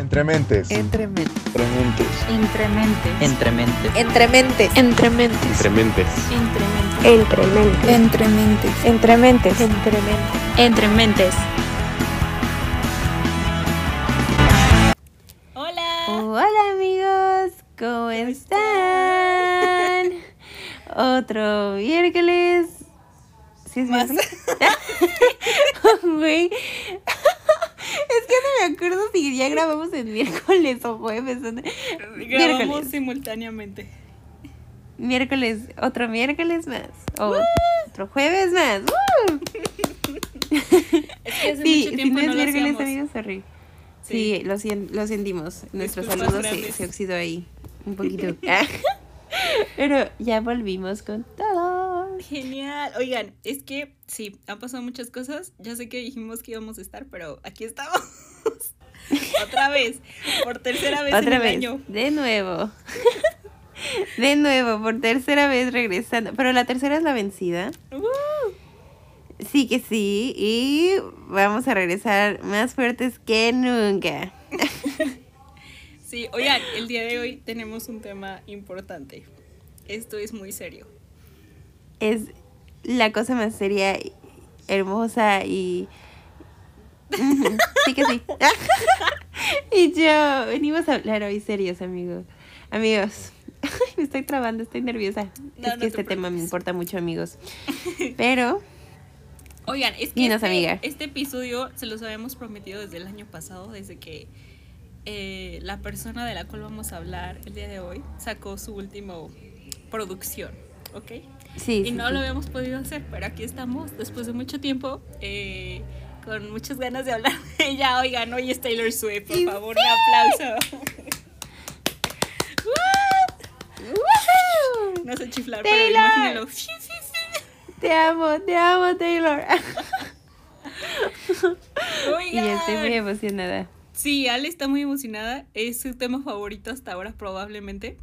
Entrementes. Entrementes. Entrementes. Entrementes. Entrementes. Entrementes. Entrementes. Entrementes. Entrementes. Entrementes. Entrementes. Entrementes. Hola. Hola amigos, ¿cómo están? Otro miércoles. ¿Sí es? Güey. Que no me acuerdo si ya grabamos en miércoles o jueves. Grabamos Miércoles. simultáneamente. Miércoles, otro miércoles más. O otro jueves más. ¡Woo! Es que hace Sí, mucho si no es lo miércoles, amigos, sorry. Sí. Sí, lo, lo sentimos. Nuestro saludo se oxidó ahí un poquito. Pero ya volvimos con todo. Genial. Oigan, es que sí, han pasado muchas cosas. Ya sé que dijimos que íbamos a estar, pero aquí estamos. Otra vez, por tercera vez en el año. de nuevo. De nuevo, por tercera vez regresando. Pero la tercera es la vencida. Uh, Sí que sí. Y vamos a regresar más fuertes que nunca. sí, oigan, el día de hoy tenemos un tema importante. Esto es muy serio. Es la cosa más seria, hermosa y... Sí que sí. y yo, venimos a hablar hoy serios, amigos. Amigos, me estoy trabando, estoy nerviosa. No, es no que este te tema me importa mucho, amigos. Pero, Oigan, es que Dinos, este, amiga. este episodio se los habíamos prometido desde el año pasado, desde que eh, la persona de la cual vamos a hablar el día de hoy sacó su último producción, ¿ok? sí. Y sí, no sí. lo habíamos podido hacer, pero aquí estamos después de mucho tiempo, eh, con muchas ganas de hablar de ella. Oigan, hoy es Taylor Swift, por Y favor, un aplauso. No sé chiflar, pero Taylor. Sí, sí, sí. Te amo, te amo, Taylor. y Oigan. estoy muy emocionada. Sí, Ale está muy emocionada. Es su tema favorito hasta ahora, probablemente.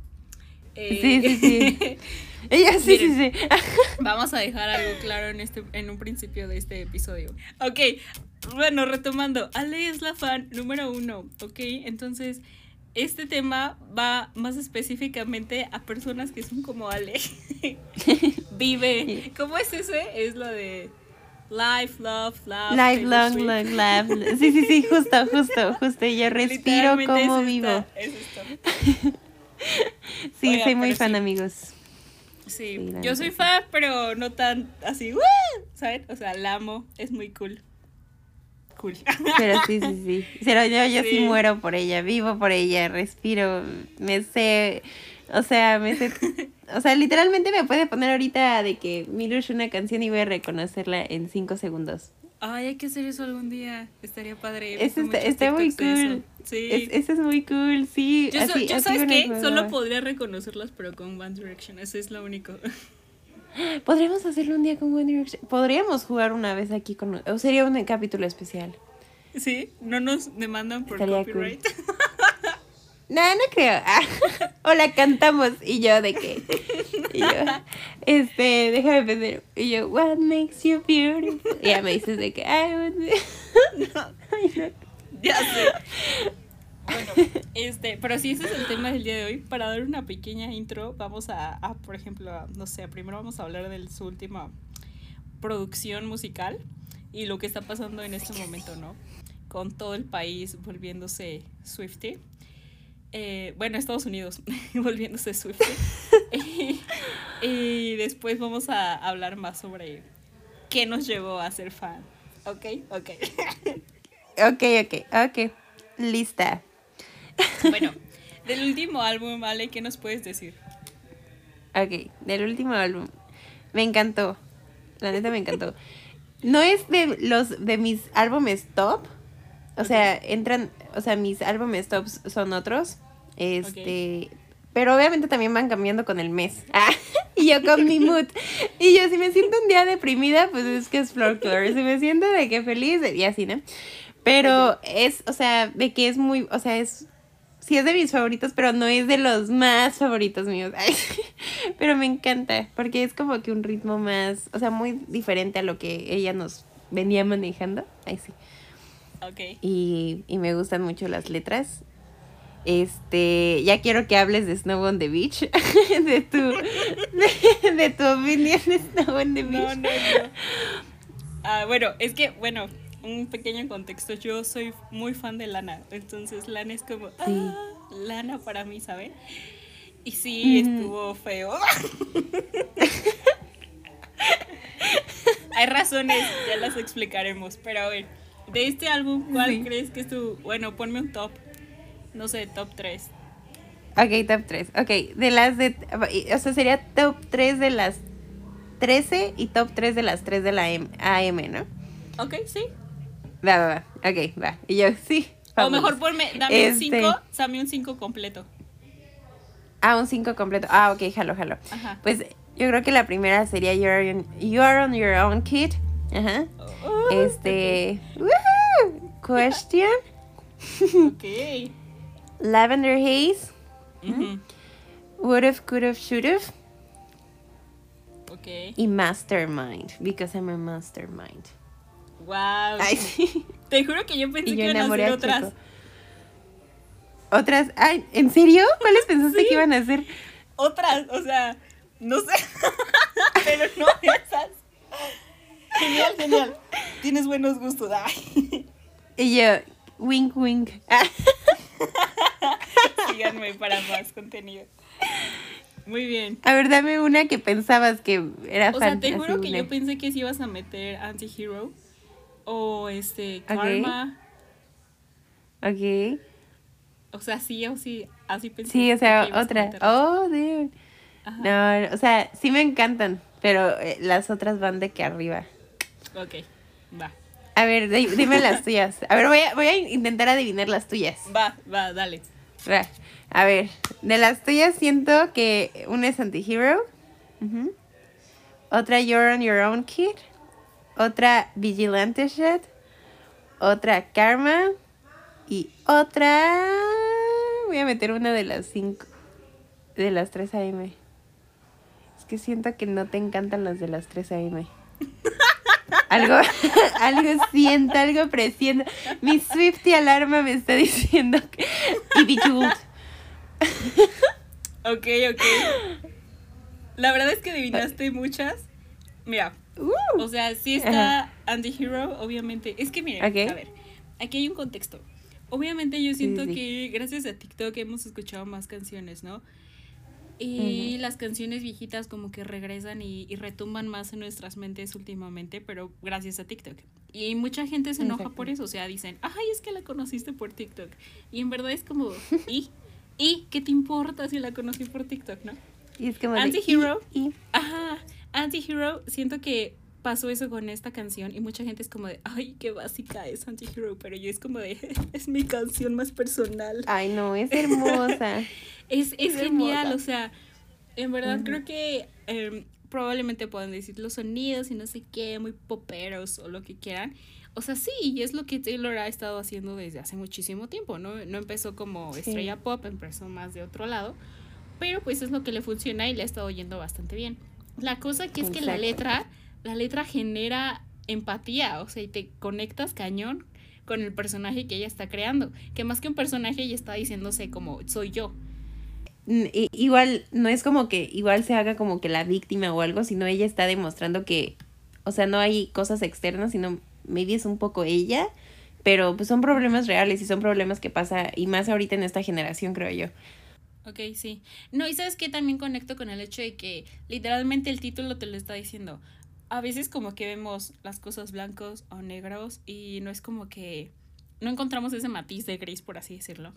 Eh, Sí, sí, sí. Ella sí, sí, Miren. sí. Vamos a dejar algo claro en este, en un principio de este episodio. Ok, bueno, retomando. Ale es la fan número uno, ¿ok? Entonces, este tema va más específicamente a personas que son como Ale. Vive. ¿Cómo es ese? Es lo de Life, Love, Love. Life Swift. long, laugh. Sí, sí, sí, justo, justo, justo. Yo respiro como es vivo. esta, es esto. Sí, Oiga, soy muy fan, sí. amigos. Sí, yo soy fan, pero no tan así, ¡woo! ¿saben? O sea, la amo, es muy cool. Cool. Pero sí, sí, sí. Pero yo, yo sí. Sí. muero por ella, vivo por ella, respiro, me sé, o sea, me sé, o sea, literalmente me puede poner ahorita de que Milush una canción y voy a reconocerla en cinco segundos. Ay, hay que hacer eso algún día. Estaría padre. visto está, muy cool. Sí. Es, eso es muy cool, sí. yo, so- así- yo así ¿sabes qué? Solo podría reconocerlas, pero con One Direction. Eso es lo único. Podríamos hacerlo un día con One Direction. Podríamos jugar una vez aquí con. O sería un capítulo especial. ¿Sí? ¿No nos demandan por Estaría copyright? No, no creo. Ah, o la cantamos y yo de qué. Y yo, este, déjame pensar. Y yo, what makes you beautiful? Y ya me dices de que. Ay, no. Ya sé. Bueno, este, pero sí, ese es el tema del día de hoy. Para dar una pequeña intro, vamos a, a, por ejemplo, a- no sé, primero vamos a hablar de su última producción musical y lo que está pasando en este momento, ¿no? Con todo el país volviéndose Swifty. Eh, bueno, Estados Unidos volviéndose Swifty. y, y después vamos a hablar más sobre qué nos llevó a ser fan. ¿Ok? Ok. Ok, ok, ok. Lista. Bueno, del último álbum, ¿vale? ¿Qué nos puedes decir? Ok, del último álbum. Me encantó. La neta me encantó. No es de los de mis álbumes top. O sea, entran, o sea, mis álbumes tops son otros. Este, pero obviamente también van cambiando con el mes. Ah, y yo con mi mood. Y yo si me siento un día deprimida, pues es que es folklore. Si me siento de que feliz, y así, ¿no? Pero es, o sea, de que es muy, o sea, es sí es de mis favoritos, pero no es de los más favoritos míos. Ay, pero me encanta, porque es como que un ritmo más, o sea, muy diferente a lo que ella nos venía manejando. Ay, sí. Y, y me gustan mucho las letras. Este, ya quiero que hables de Snow on the Beach, de tu, de, de tu opinión de Snow on the No, Beach. no, no. Ah, bueno, es que, bueno, un pequeño contexto. Yo soy muy fan de Lana. Entonces, Lana es como, ah, Lana para mí, ¿saben? Y sí, estuvo feo. Hay razones, ya las explicaremos. Pero a ver, de este álbum, ¿cuál Sí. crees que es tu. Bueno, ponme un top. No sé, top 3. Ok, top 3. Ok, de las de. O sea, sería top 3 de las 13 y top 3 de las 3 de la M- AM, ¿no? Ok, sí. Va, va, va. Ok, va. Y yo, sí. O vámonos. mejor ponme, dame un Este- 5, dame un 5 completo. Ah, un 5 completo. Ah, ok, jalo, jalo. Ajá. Pues yo creo que la primera sería You Are on, you are on Your Own Kid. Ajá. Oh, Este. woohoo, Question. Ok. Lavender Haze. Ujú. Would've, could've, should've. Ok. Y Mastermind. Because I'm a mastermind. Wow. Ay, sí. Te juro que yo pensé que iban a hacer otras. Otras. Ay, ¿en serio? ¿Cuáles pensaste Sí. que iban a hacer? Otras, o sea, no sé. Pero no esas. Genial, genial. Tienes buenos gustos. Ay. Y yo, wink, wink. Ah, Síganme para más contenido. Muy bien. A ver, dame una que pensabas que era O sea, te juro que una. yo pensé que si ibas a meter Anti-Hero o este. Karma. Ok. O sea, sí o sí, así pensé. Sí, o que sea, otra. Oh, dude. Ajá. No, o sea, sí me encantan, pero eh, las otras van de que arriba. Ok, va. A ver, di- dime las tuyas. A ver, voy a, voy a intentar adivinar las tuyas. Va, va, dale. A ver, de las tuyas siento que una es Antihero. Otra You're on Your Own Kid. Otra Vigilante Shit. Otra Karma. Y otra... Voy a meter una de las cinco. De las 3 AM. Es que siento que no te encantan las de las 3 AM. Algo, algo siento, algo presiento. Mi Swifty alarma me está diciendo que... Ok, ok. La verdad es que adivinaste muchas. Mira, Uh. o sea, sí está Anti-Hero, obviamente. Es que miren, a ver, aquí hay un contexto. Obviamente yo siento sí. que gracias a TikTok hemos escuchado más canciones, ¿no? Y las canciones viejitas como que regresan y, y retumban más en nuestras mentes últimamente, pero gracias a TikTok. Y mucha gente se enoja Exacto. por eso, o sea, dicen, ay, es que la conociste por TikTok. Y en verdad es como, ¿y? ¿Y qué te importa si la conocí por TikTok, no? Y es como Anti-hero. Ajá, Anti-Hero, siento que pasó eso con esta canción y mucha gente es como de, ay, qué básica es Anti-Hero, pero yo es como de, es mi canción más personal. Ay, no, es hermosa. Es, es Es genial, hermosa. o sea, en verdad creo que em, probablemente puedan decir los sonidos y no sé qué, muy poperos o lo que quieran. O sea, sí, y es lo que Taylor ha estado haciendo desde hace muchísimo tiempo, ¿no? No empezó como Sí. estrella pop, empezó más de otro lado, pero pues es lo que le funciona y le ha estado yendo bastante bien. La cosa que es que la Exacto. letra, la letra genera empatía, o sea, y te conectas cañón con el personaje que ella está creando, que más que un personaje ella está diciéndose como soy yo. Igual, no es como que igual se haga como que la víctima o algo, sino ella está demostrando que, o sea, no hay cosas externas, sino maybe es un poco ella, pero pues son problemas reales y son problemas que pasa, y más ahorita en esta generación, creo yo. Ok, sí. No, y sabes que también conecto con el hecho de que literalmente el título te lo está diciendo. A veces como que vemos las cosas blancos o negros y no es como que no encontramos ese matiz de gris, por así decirlo.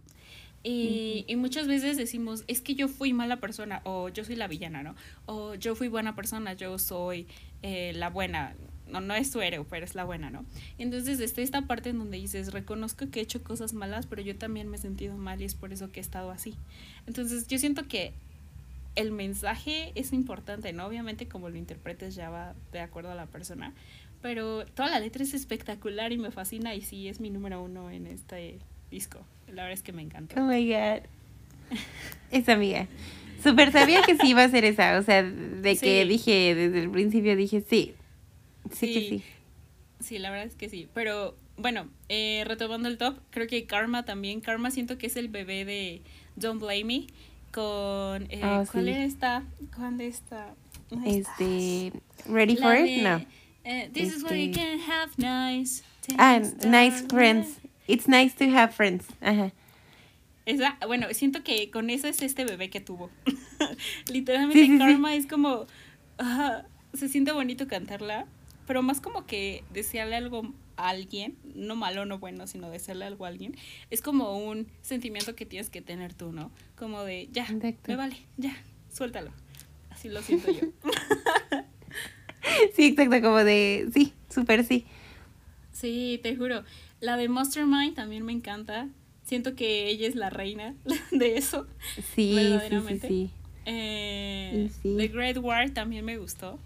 Y, y muchas veces decimos, es que yo fui mala persona o yo soy la villana, ¿no? O yo fui buena persona, yo soy eh, la buena. No, no es tu héroe, pero es la buena, ¿no? Entonces está esta parte en donde dices, reconozco que he hecho cosas malas, pero yo también me he sentido mal y es por eso que he estado así. Entonces yo siento que el mensaje es importante, ¿no? Obviamente como lo interpretes ya va de acuerdo a la persona, pero toda la letra es espectacular y me fascina y sí es mi número uno en este disco. La verdad es que me encanta. Oh my god. Esa amiga. Súper sabía que sí iba a ser esa, o sea, de que Sí. dije desde el principio, dije sí. Sí, que Sí. sí. Sí, la verdad es que sí, pero bueno, eh, retomando el top, creo que Karma también. Karma siento que es el bebé de Don't Blame Me. Con. Eh, Ah, ¿Cuál sí. era esta? ¿Cuál está? Este, ¿ready La for de, it? No. eh, this is where you Este- can have nice. Ah, nice friends. It's nice to have friends. Ajá. Esa, bueno, siento que con eso es este bebé que tuvo. Literalmente Sí, sí, sí. Karma es como, se siente bonito cantarla, pero más como que desearle algo a alguien, no malo, no bueno, sino desearle algo a alguien, es como un sentimiento que tienes que tener tú, ¿no? Como de, ya, Exacto. me vale, ya, suéltalo. Así lo siento yo. Sí, exacto, como de, sí, súper sí. Sí, te juro. La de Mastermind también me encanta. Siento que ella es la reina de eso. Sí, sí, sí, Verdaderamente. sí. Eh, Sí. The Great War también me gustó.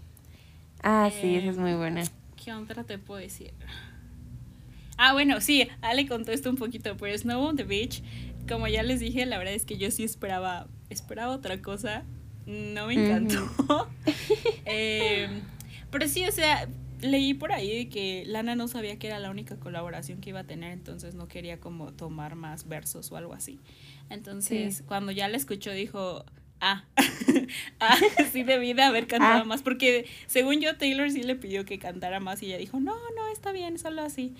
Ah, sí, esa es Em, muy buena. ¿Qué otra te puedo decir? Ah, bueno, sí, Ale contó esto un poquito, pero Snow on the Beach, como ya les dije, la verdad es que yo sí esperaba, esperaba otra cosa. No me encantó. Em, pero sí, o sea, leí por ahí de que Lana no sabía que era la única colaboración que iba a tener, entonces no quería como tomar más versos o algo así. Entonces, Sí. cuando ya la escuchó, dijo, ah, ah, sí debí de haber cantado Ah. más, porque según yo, Taylor sí le pidió que cantara más y ella dijo, no, no, está bien, solo así.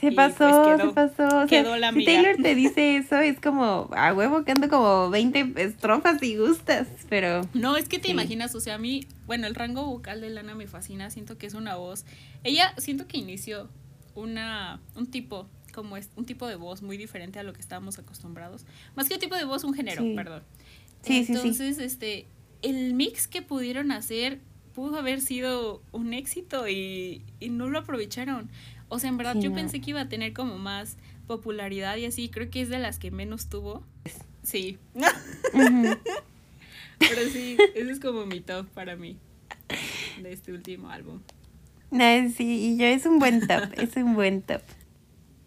Se pasó, pues, quedó- se pasó. O sea, quedó la si. Taylor te dice eso, es como, a huevo canto como 20 estrofas y gustas, pero No, es que te Sí. imaginas, o sea, a mí, bueno, el rango vocal de Lana me fascina, siento que es una voz. Ella, siento que inició una, un tipo, como es, un tipo de voz muy diferente a lo que estábamos acostumbrados. Más que un tipo de voz, un género, Sí. perdón. Sí, sí, sí. Entonces, este, el mix que pudieron hacer pudo haber sido un éxito y, y no lo aprovecharon. O sea, en verdad yo pensé que iba a tener como más popularidad y así, creo que es de las que menos tuvo. Sí. Pero sí, ese es como mi top para mí de este último álbum. No, sí, y yo es un buen top, es un buen top.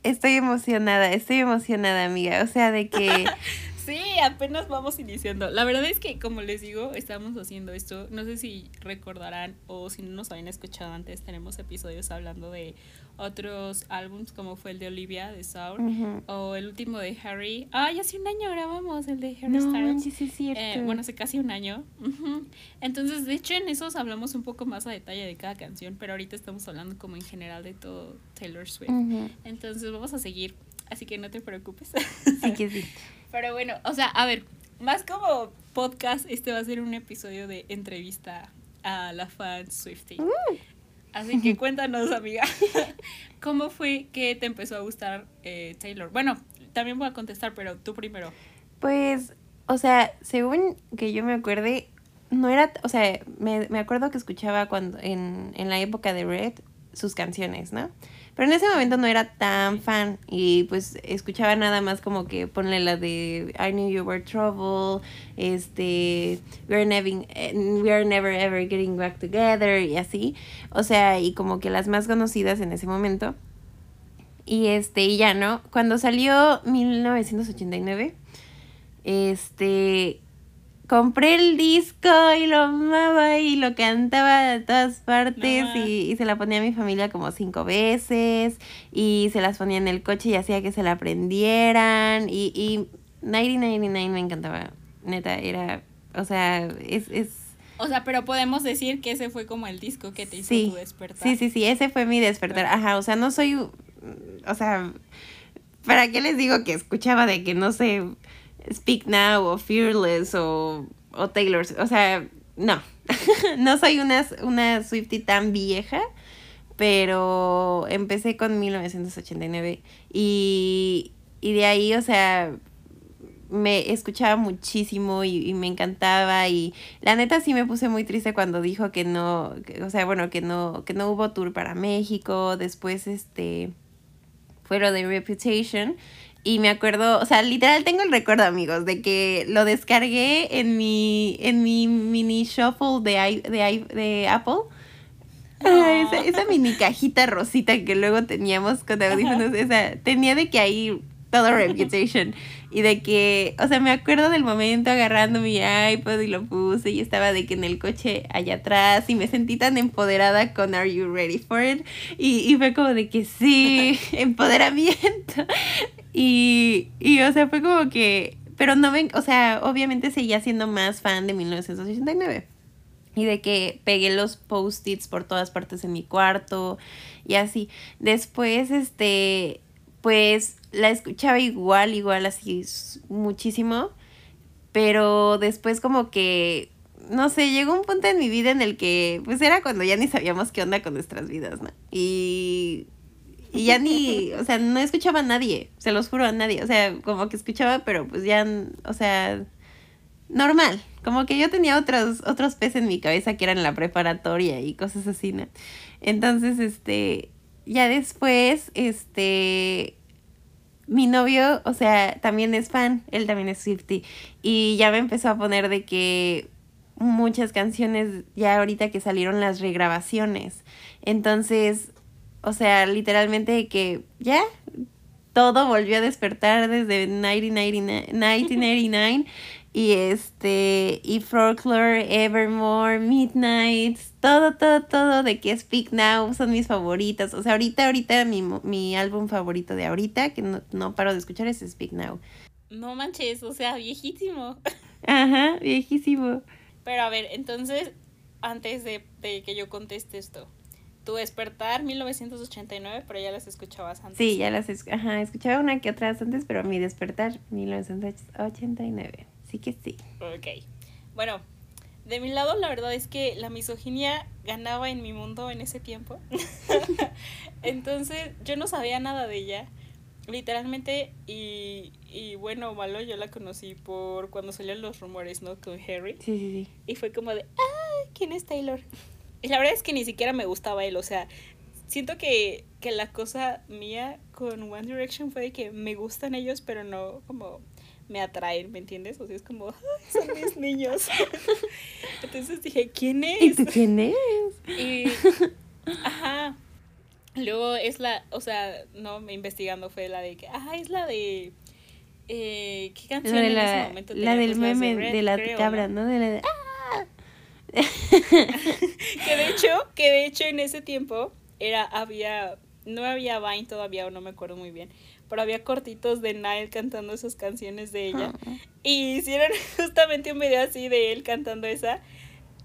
Estoy emocionada, estoy emocionada, amiga. O sea, de que Sí, apenas vamos iniciando. La verdad es que, como les digo, estamos haciendo esto. No sé si recordarán o si no nos habían escuchado antes, tenemos episodios hablando de otros álbums, como fue el de Olivia, de Ujú. o el último de Harry. Ay, hace un año grabamos el de Harry no Styles. es cierto. Eh, bueno, hace casi un año. Entonces, de hecho, en esos hablamos un poco más a detalle de cada canción, pero ahorita estamos hablando como en general de todo Taylor Swift. Entonces, vamos a seguir, así que no te preocupes. Sí que sí. pero bueno, o sea, a ver, más como podcast, este va a ser un episodio de entrevista a la fan Swiftie. Así que cuéntanos, amiga, ¿cómo fue que te empezó a gustar eh, Taylor? Bueno, también voy a contestar, pero tú primero. Pues, o sea, según que yo me acuerde, no era, o sea, me, me acuerdo que escuchaba cuando en, en la época de Red sus canciones, ¿no? Pero en ese momento no era tan fan y pues escuchaba nada más como que ponle la de I knew you were trouble, este, we are never, we are never ever getting back together y así, o sea, y como que las más conocidas en ese momento. Y este, y ya, ¿no? Cuando salió 1989, este, compré el disco y lo amaba y lo cantaba de todas partes No, y, y se la ponía a mi familia como cinco veces y se las ponía en el coche y hacía que se la aprendieran y, y 1999 me encantaba, neta, era, o sea, es... es O sea, pero podemos decir que ese fue como el disco que te hizo Sí, tu despertar. Sí, sí, sí, ese fue mi despertar. Ajá, o sea, no soy, o sea, ¿para qué les digo que escuchaba de que no sé, Speak Now o Fearless o, o Taylor? O sea, no, no soy una, una Swiftie tan vieja, pero empecé con 1989 y, y de ahí, o sea, me escuchaba muchísimo y, y me encantaba y la neta sí me puse muy triste cuando dijo que no, que- o sea, bueno, que no, que no hubo tour para México, después este fue lo de Reputation y me acuerdo, o sea, literal tengo el recuerdo, amigos, de que lo descargué en mi en mi mini shuffle de de, de Apple. Ah, esa, esa mini cajita rosita que luego teníamos con audífonos, esa, tenía de que ahí todo Reputation. Y de que, o sea, me acuerdo del momento agarrando mi iPod y lo puse y estaba de que en el coche allá atrás y me sentí tan empoderada con Are You Ready for It? Y, y fue como de que sí, empoderamiento. Y, y, o sea, fue como que, pero no ven, o sea, obviamente seguía siendo más fan de 1989 y de que pegué los post-its por todas partes en mi cuarto y así. Después, este, pues la escuchaba igual, igual así muchísimo, pero después como que, no sé, llegó un punto en mi vida en el que, pues era cuando ya ni sabíamos qué onda con nuestras vidas, ¿no? Y, y ya ni, o sea, no escuchaba a nadie, se los juro a nadie, o sea, como que escuchaba, pero pues ya, o sea, normal, como que yo tenía otros, otros peces en mi cabeza que eran la preparatoria y cosas así, ¿no? Entonces, este, ya después, este, mi novio, o sea, también es fan, él también es Swifty, y ya me empezó a poner de que muchas canciones, ya ahorita que salieron las regrabaciones, entonces, o sea, literalmente que ya todo volvió a despertar desde 1999, 1989 y este, y Folklore, Evermore, Midnight, todo, todo, todo de que Speak Now son mis favoritas. O sea, ahorita, ahorita mi, mi álbum favorito de ahorita, que no, no paro de escuchar, es Speak Now. No manches, o sea, viejísimo. Ajá, viejísimo. Pero a ver, entonces, antes de, de que yo conteste esto, tu despertar 1989, pero ya las escuchabas antes. Sí, ya las es ajá, escuchaba una que otras antes, pero mi despertar 1989. Sí que sí. Ok. Bueno, de mi lado la verdad es que la misoginia ganaba en mi mundo en ese tiempo. Entonces yo no sabía nada de ella. Literalmente, y, y bueno, malo, yo la conocí por cuando salían los rumores, ¿no? Con Harry. Sí, sí, sí. Y fue como de, ah, ¿quién es Taylor? Y la verdad es que ni siquiera me gustaba él, o sea, siento que, que la cosa mía con One Direction fue de que me gustan ellos, pero no como me atraen, ¿me entiendes? O sea, es como, son mis niños. Entonces dije, ¿quién es? ¿Y tú quién es? Y, ajá. Luego es la, o sea, no, investigando fue la de que, ah, es la de, eh, ¿qué canción La, de en la, ese momento la del Pues meme Red, de la creo, cabra, ¿no? ¿no? De la de, ¡ah! Que de hecho, que de hecho en ese tiempo era, había, no había Vine todavía, o no me acuerdo muy bien, pero había cortitos de Nile cantando esas canciones de ella. Y hicieron justamente un video así de él cantando esa.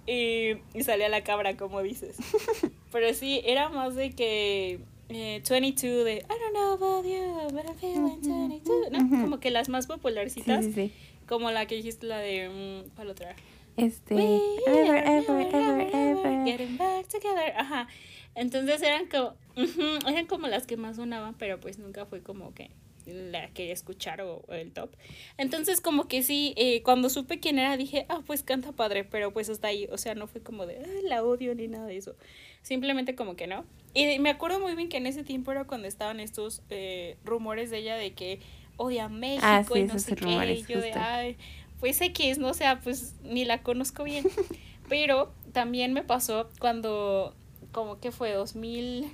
Y, y salía la cabra, como dices. Pero sí, era más de que eh, 22 de I don't know about you, but I'm feeling 22. ¿no? Como que las más Sí, popularcitas. sí, sí. Como la que dijiste, la de. mm, ¿Cuál otra? Este, We ever, ever, ever, ever. Getting back together. Ajá. Entonces eran como, ujú, eran como las que más sonaban, pero pues nunca fue como que la quería escuchar o, o el top. Entonces como que sí, eh, cuando supe quién era dije, ah, pues canta padre, pero pues hasta ahí, o sea, no fue como de, "Ay, la odio ni nada de eso. Simplemente como que no. Y me acuerdo muy bien que en ese tiempo era cuando estaban estos eh, rumores de ella de que odia a México Ah, sí, y no sé qué. rumores, Y yo de, justo. ay, pues X, no o sea, pues ni la conozco bien. Pero también me pasó cuando, como que fue 2000,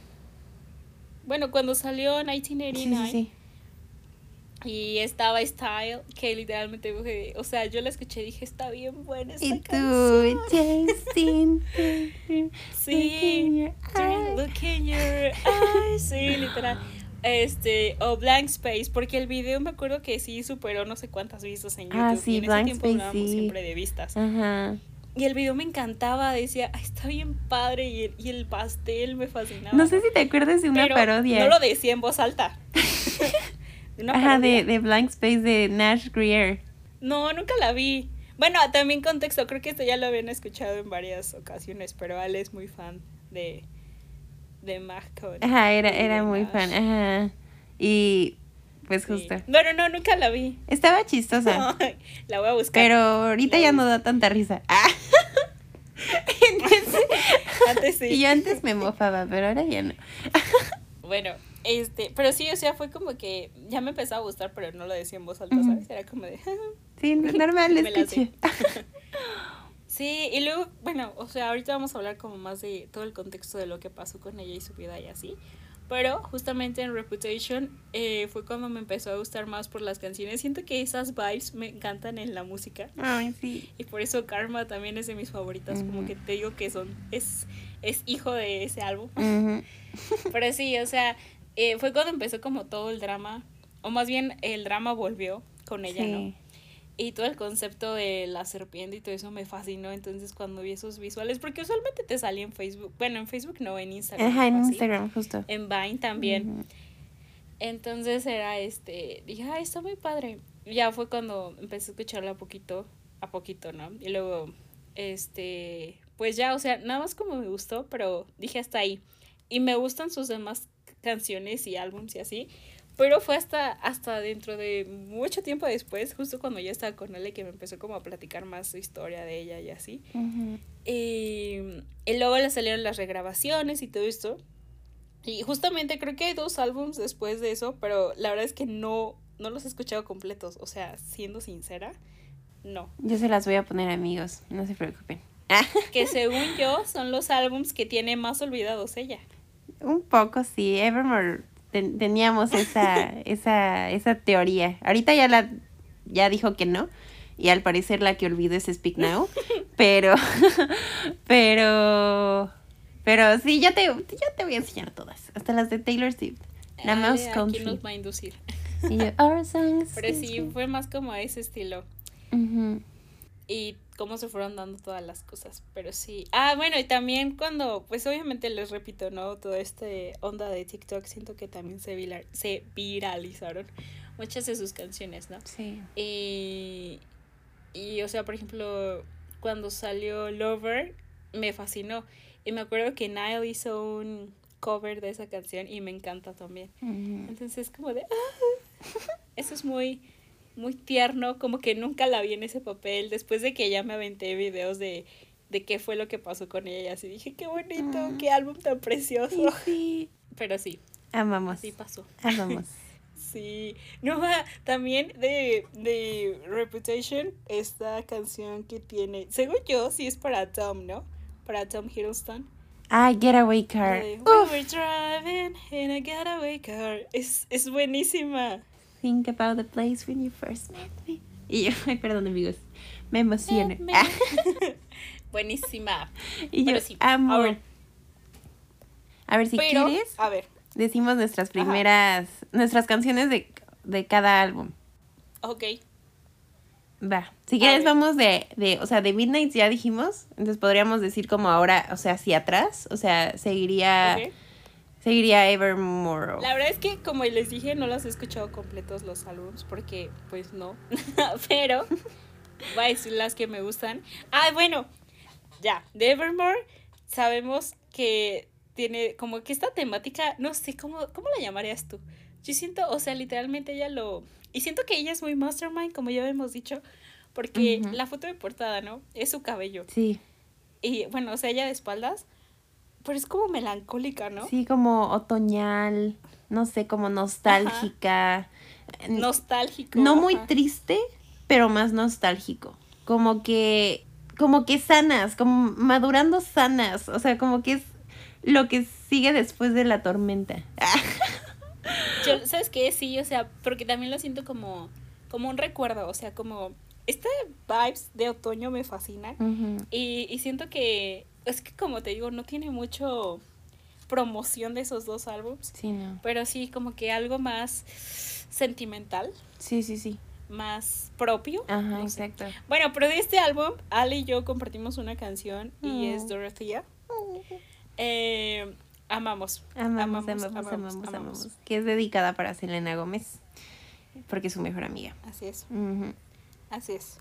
bueno, cuando salió Sí, 1989 sí, sí. y estaba Style, que literalmente, o sea, yo la escuché y dije, está bien buena esta Y canción. tú, Justin. Sí, look in your eyes, sí, literal. Este, o Blank Space, porque el video me acuerdo que sí superó no sé cuántas vistas en YouTube. Ah, sí, y en Blank ese tiempo Space, hablábamos sí. siempre de vistas. Ajá. Y el video me encantaba, decía, "Ay, está bien padre, y el, y el pastel me fascinaba. No sé si te acuerdas de una Pero parodia. No lo decía en voz alta. Una Ajá, de, de Blank Space de Nash Greer. No, nunca la vi. Bueno, también contexto, creo que esto ya lo habían escuchado en varias ocasiones, pero Ale es muy fan de, de Mahcon. Ajá, era, era muy Nash. fan. Ajá. Y pues Sí. justo. Bueno, no, nunca la vi. Estaba chistosa. la voy a buscar. Pero ahorita La ya no da tanta risa. Ah. Entonces, Antes sí. y yo antes me mofaba, pero ahora ya no. Bueno, este, pero sí, o sea, fue como que ya me empezó a gustar, pero no lo decía en voz alta. ¿sabes? Era como de... Sí, normal, escuché. Sí, y luego, bueno, o sea, ahorita vamos a hablar como más de todo el contexto de lo que pasó con ella y su vida y así. Pero justamente en Reputation eh, fue cuando me empezó a gustar más por las canciones. Siento que esas vibes me encantan en la música. Ay, sí. Y por eso Karma también es de mis favoritas. Como que te digo que son, es, es hijo de ese álbum. Pero sí, o sea, eh, fue cuando empezó como todo el drama. O más bien el drama volvió con ella, Sí. ¿no? Y todo el concepto de la serpiente y todo eso me fascinó. Entonces cuando vi esos visuales, porque usualmente te salía en Facebook. Bueno, en Facebook no, en Instagram. Ajá, en así. Instagram, justo. En Vine también. Entonces era este, dije, ay, está muy padre. Ya fue cuando empecé a escucharla poquito a poquito, ¿no? Y luego, este, pues ya, o sea, nada más como me gustó, pero dije hasta ahí. Y me gustan sus demás canciones y álbums y así. Pero fue hasta, hasta dentro de mucho tiempo después, justo cuando ya estaba con él, que me empezó como a platicar más su historia de ella y así. Ujú. Y, y luego le salieron las regrabaciones y todo esto. Y justamente creo que hay dos álbums después de eso, pero la verdad es que no, no los he escuchado completos. O sea, siendo sincera, no. Yo se las voy a poner amigos, no se preocupen. Que según yo son los álbums que tiene más olvidados ella. un poco sí, Evermore ten- teníamos esa, esa, esa teoría. Ahorita ya la ya dijo que no. Y al parecer la que olvido es Speak Now. Pero, pero, pero sí, ya te, ya te voy a enseñar todas. Hasta las de Taylor Swift. La Ale, Mouse aquí Country. nos va a inducir. Y yo, Our songs Pero sí, good". fue más como a ese estilo. Y cómo se fueron dando todas las cosas, pero sí. Ah, bueno, y también cuando, pues obviamente les repito, ¿no? Toda esta onda de TikTok, siento que también se, viral- se viralizaron muchas de sus canciones, ¿no? Sí. Y, y, o sea, por ejemplo, cuando salió Lover, me fascinó. Y me acuerdo que Nile hizo un cover de esa canción y me encanta también. Ujú. Entonces, como de. "Ah". Eso es muy, muy tierno. Como que nunca la vi en ese papel. Después de que ya me aventé videos de, de qué fue lo que pasó con ella. Y así dije, qué bonito, Ah. qué álbum tan precioso. Sí. Pero sí, Amamos. así pasó. Amamos. Sí. No, ah, también de, de Reputation, esta canción que tiene. Según yo, sí es para Tom, ¿no? Para Tom Hiddleston. Ah, Getaway Car. Uf. We were driving in a getaway car. Es, es buenísima. Think about the place when you first met me. Y yo, ay, perdón amigos, me emociono. Me- Ah, Buenísima. y yo, sí, amo. a ver. A ver, si Pero, quieres, a ver, decimos nuestras primeras, nuestras canciones de, de cada álbum. ok. Va. Si quieres, vamos de, de, o sea, de Midnight ya dijimos. Entonces podríamos decir como ahora, o sea, hacia atrás. O sea, seguiría, ok. Seguiría Evermore. La verdad es que, como les dije, no los he escuchado completos los álbums porque, pues, no. Pero voy a decir las que me gustan. Ah, bueno, ya, de Evermore sabemos que tiene como que esta temática, no sé, ¿cómo, cómo la llamarías tú? Yo siento, o sea, literalmente ella lo... Y siento que ella es muy mastermind, como ya hemos dicho, porque Ujú. la foto de portada, ¿no? Es su cabello. Sí, Y bueno, o sea, ella de espaldas, pero es como melancólica, ¿no? sí, como otoñal, no sé, como nostálgica. Nostálgico. no muy triste, pero más nostálgico. Como que, como que sanas, como madurando sanas. O sea, como que es lo que sigue después de la tormenta. Yo, ¿sabes qué? Sí, o sea, porque también lo siento como, como un recuerdo, o sea, como este vibes de otoño me fascina y, y siento que, es que como te digo, no tiene mucho promoción de esos dos álbums, Sí, no. pero sí como que algo más sentimental, Sí, sí, sí. más propio. Ajá, no sé. exacto. Bueno, pero de este álbum, Ali y yo compartimos una canción y Mm. es Dorothea. Eh, amamos. Amamos, amamos, amamos, amamos, Que es dedicada para Selena Gómez. Porque es su mejor amiga. Así es, Ujú. Así es.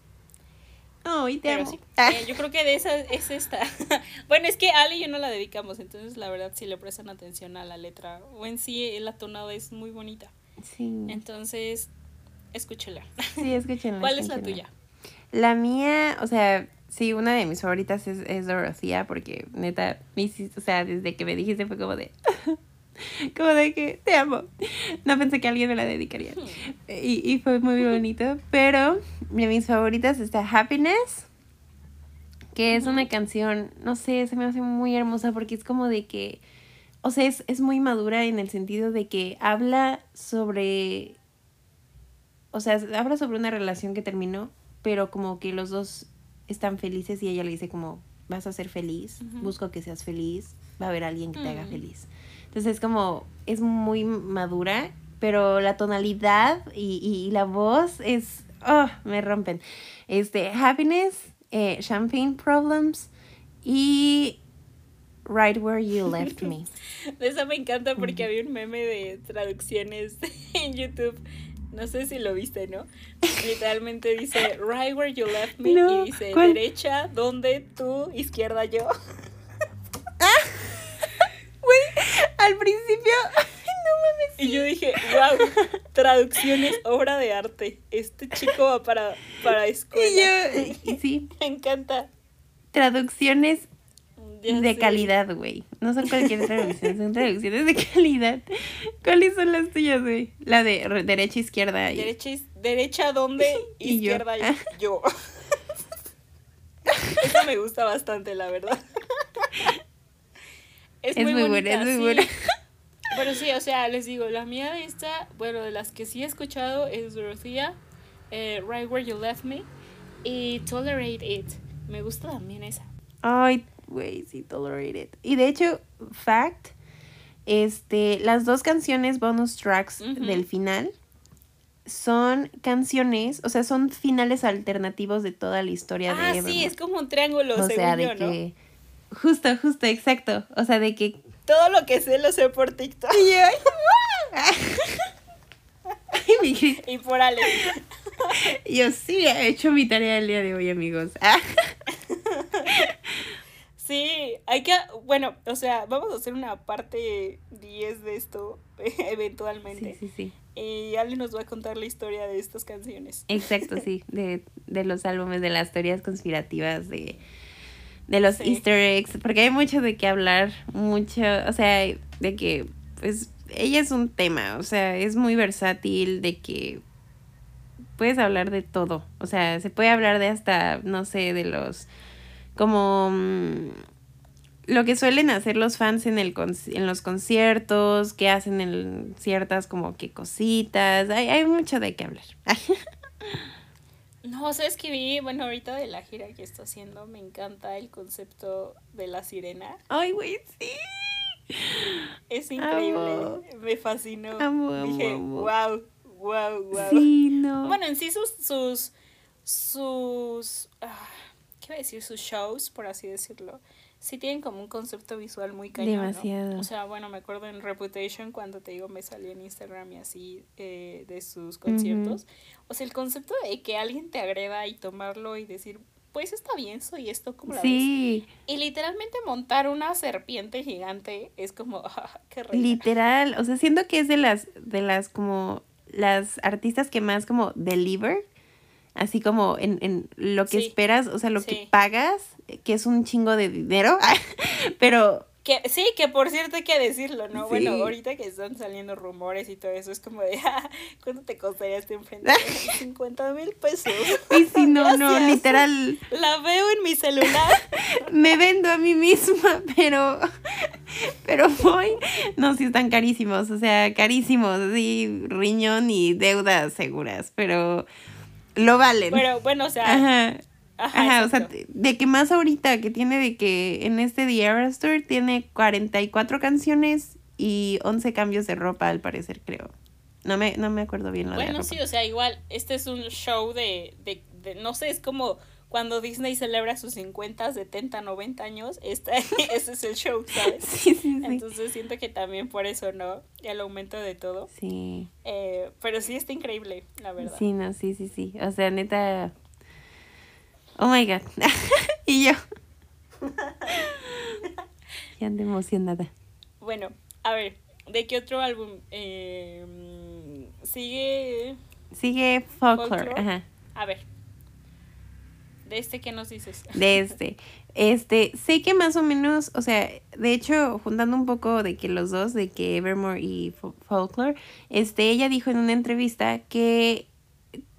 Ay, te Pero amo. sí, Ah. eh, yo creo que de esa es esta. bueno, es que Ale y yo no la dedicamos, entonces la verdad si le prestan atención a la letra o en sí la tonada es muy bonita. Sí. Entonces, escúchela. Sí, escúchenla. ¿Cuál es la tuya? La mía, o sea, sí, una de mis favoritas es, es Dorothea, porque neta, me hiciste- o sea, desde que me dijiste fue como de. como de que te amo. No pensé que alguien me la dedicaría. Y, y fue muy bonito. Pero de mis favoritas está Happiness, que es una canción, no sé, se me hace muy hermosa porque es como de que o sea, es, es muy madura en el sentido de que habla sobre, o sea, habla sobre una relación que terminó, pero como que los dos están felices y ella le dice como, vas a ser feliz, busco que seas feliz, va a haber alguien que te haga Mm. feliz. Entonces es como, es muy madura, pero la tonalidad y, y la voz es, oh, me rompen. Este, Happiness, eh, Champagne Problems y Right Where You Left Me. Esa me encanta porque había un meme de traducciones en YouTube. No sé si lo viste, ¿no? Literalmente dice right where you left me No, y dice ¿cuál? derecha, donde tú, izquierda yo. Al principio, no mames. Y yo dije, wow, traducciones, obra de arte. Este chico va para, para Y escuela. yo, y sí, Me encanta. traducciones Ya de sé. calidad, güey. No son cualquier traducción, son traducciones de calidad. ¿Cuáles son las tuyas, güey? La de re- derecha, izquierda. y- Derecha, derecha donde, Y yo. izquierda yo. Eso me gusta bastante, la verdad. Es muy buena, es muy sí. Pero sí, o sea, les digo, la mía de esta, bueno, de las que sí he escuchado es Dorothea, eh, Right Where You Left Me y Tolerate It. Me gusta también esa. Ay, güey, sí, tolerated. Y de hecho, fact, este, las dos canciones bonus tracks del final son canciones, o sea, son finales alternativos de toda la historia Ah, de sí, Evermore. es como un triángulo, o según sea, de yo, ¿no? que justo, justo, exacto, o sea, de que Todo lo que sé lo sé por TikTok Y yo, ay, mi y por Alex. Yo sí he hecho mi tarea el día de hoy, amigos. Sí, hay que, bueno, o sea, vamos a hacer una parte 10 de esto eventualmente. Sí, sí, sí. Y Ale nos va a contar la historia de estas canciones. Exacto, sí. De, de los álbumes, de las teorías conspirativas, de, de los Sí. easter eggs. Porque hay mucho de qué hablar. Mucho, o sea, de que, pues, ella es un tema. O sea, es muy versátil, de que puedes hablar de todo. O sea, se puede hablar de hasta, no sé, de los como mm, lo que suelen hacer los fans en el en los conciertos, que hacen en ciertas como que cositas, hay, hay mucho de qué hablar. No, ¿sabes que vi? Bueno, ahorita de la gira que está haciendo, me encanta el concepto de la sirena. Ay, güey, sí. Es increíble. Amo. Me fascinó. Amo, amo, Dije, wow, wow, wow. Sí, no. Bueno, en sí sus, sus, sus, ah, ¿qué iba a decir? Sus shows, por así decirlo, sí tienen como un concepto visual muy cañón, ¿no? Demasiado. O sea, bueno, me acuerdo en Reputation cuando te digo me salí en Instagram y así eh, de sus conciertos. O sea, el concepto de que alguien te agreda y tomarlo y decir, pues está bien, soy esto, como la ves? sí, Y literalmente montar una serpiente gigante es como, ah, qué reina. literal, o sea, siento que es de las de las como las artistas que más como deliver, así como en, en lo que Sí, esperas, o sea, lo sí. que pagas, que es un chingo de dinero, pero Que, sí, que por cierto hay que decirlo, ¿no? Sí. Bueno, ahorita que están saliendo rumores y todo eso, es como de, ah, ¿cuánto te costaría este enfrentamiento? 50 mil pesos. y si no, no, literal, La veo en mi celular. me vendo a mí misma, pero, pero voy, no, sí están carísimos, o sea, carísimos, así, riñón y deudas seguras, pero lo valen. Pero bueno, o sea, Ajá. ajá, Ajá, o sea, de que más ahorita que tiene de que en este The Eras Tour tiene 44 canciones y 11 cambios de ropa al parecer, creo. No me, no me acuerdo bien lo de la Bueno, sí, o sea, igual, este es un show de, de, de, no sé, es como cuando Disney celebra sus 50, 70, 90 años, esta, ese es el show, ¿sabes? Sí, sí, sí. Entonces siento que también por eso, ¿no? El aumento de todo. Sí, Eh, pero sí está increíble, la verdad. sí, no, sí, sí, sí. O sea, neta. Oh my god. y yo. ya ando emocionada. Bueno, a ver, ¿de qué otro álbum? Eh, mm, sigue. Sigue Folklore. Folklore. Ajá. A ver. ¿De este qué nos dices? de este. Este, sé que más o menos, o sea, de hecho, juntando un poco de que los dos, de que Evermore y Fo- Folklore, este, ella dijo en una entrevista que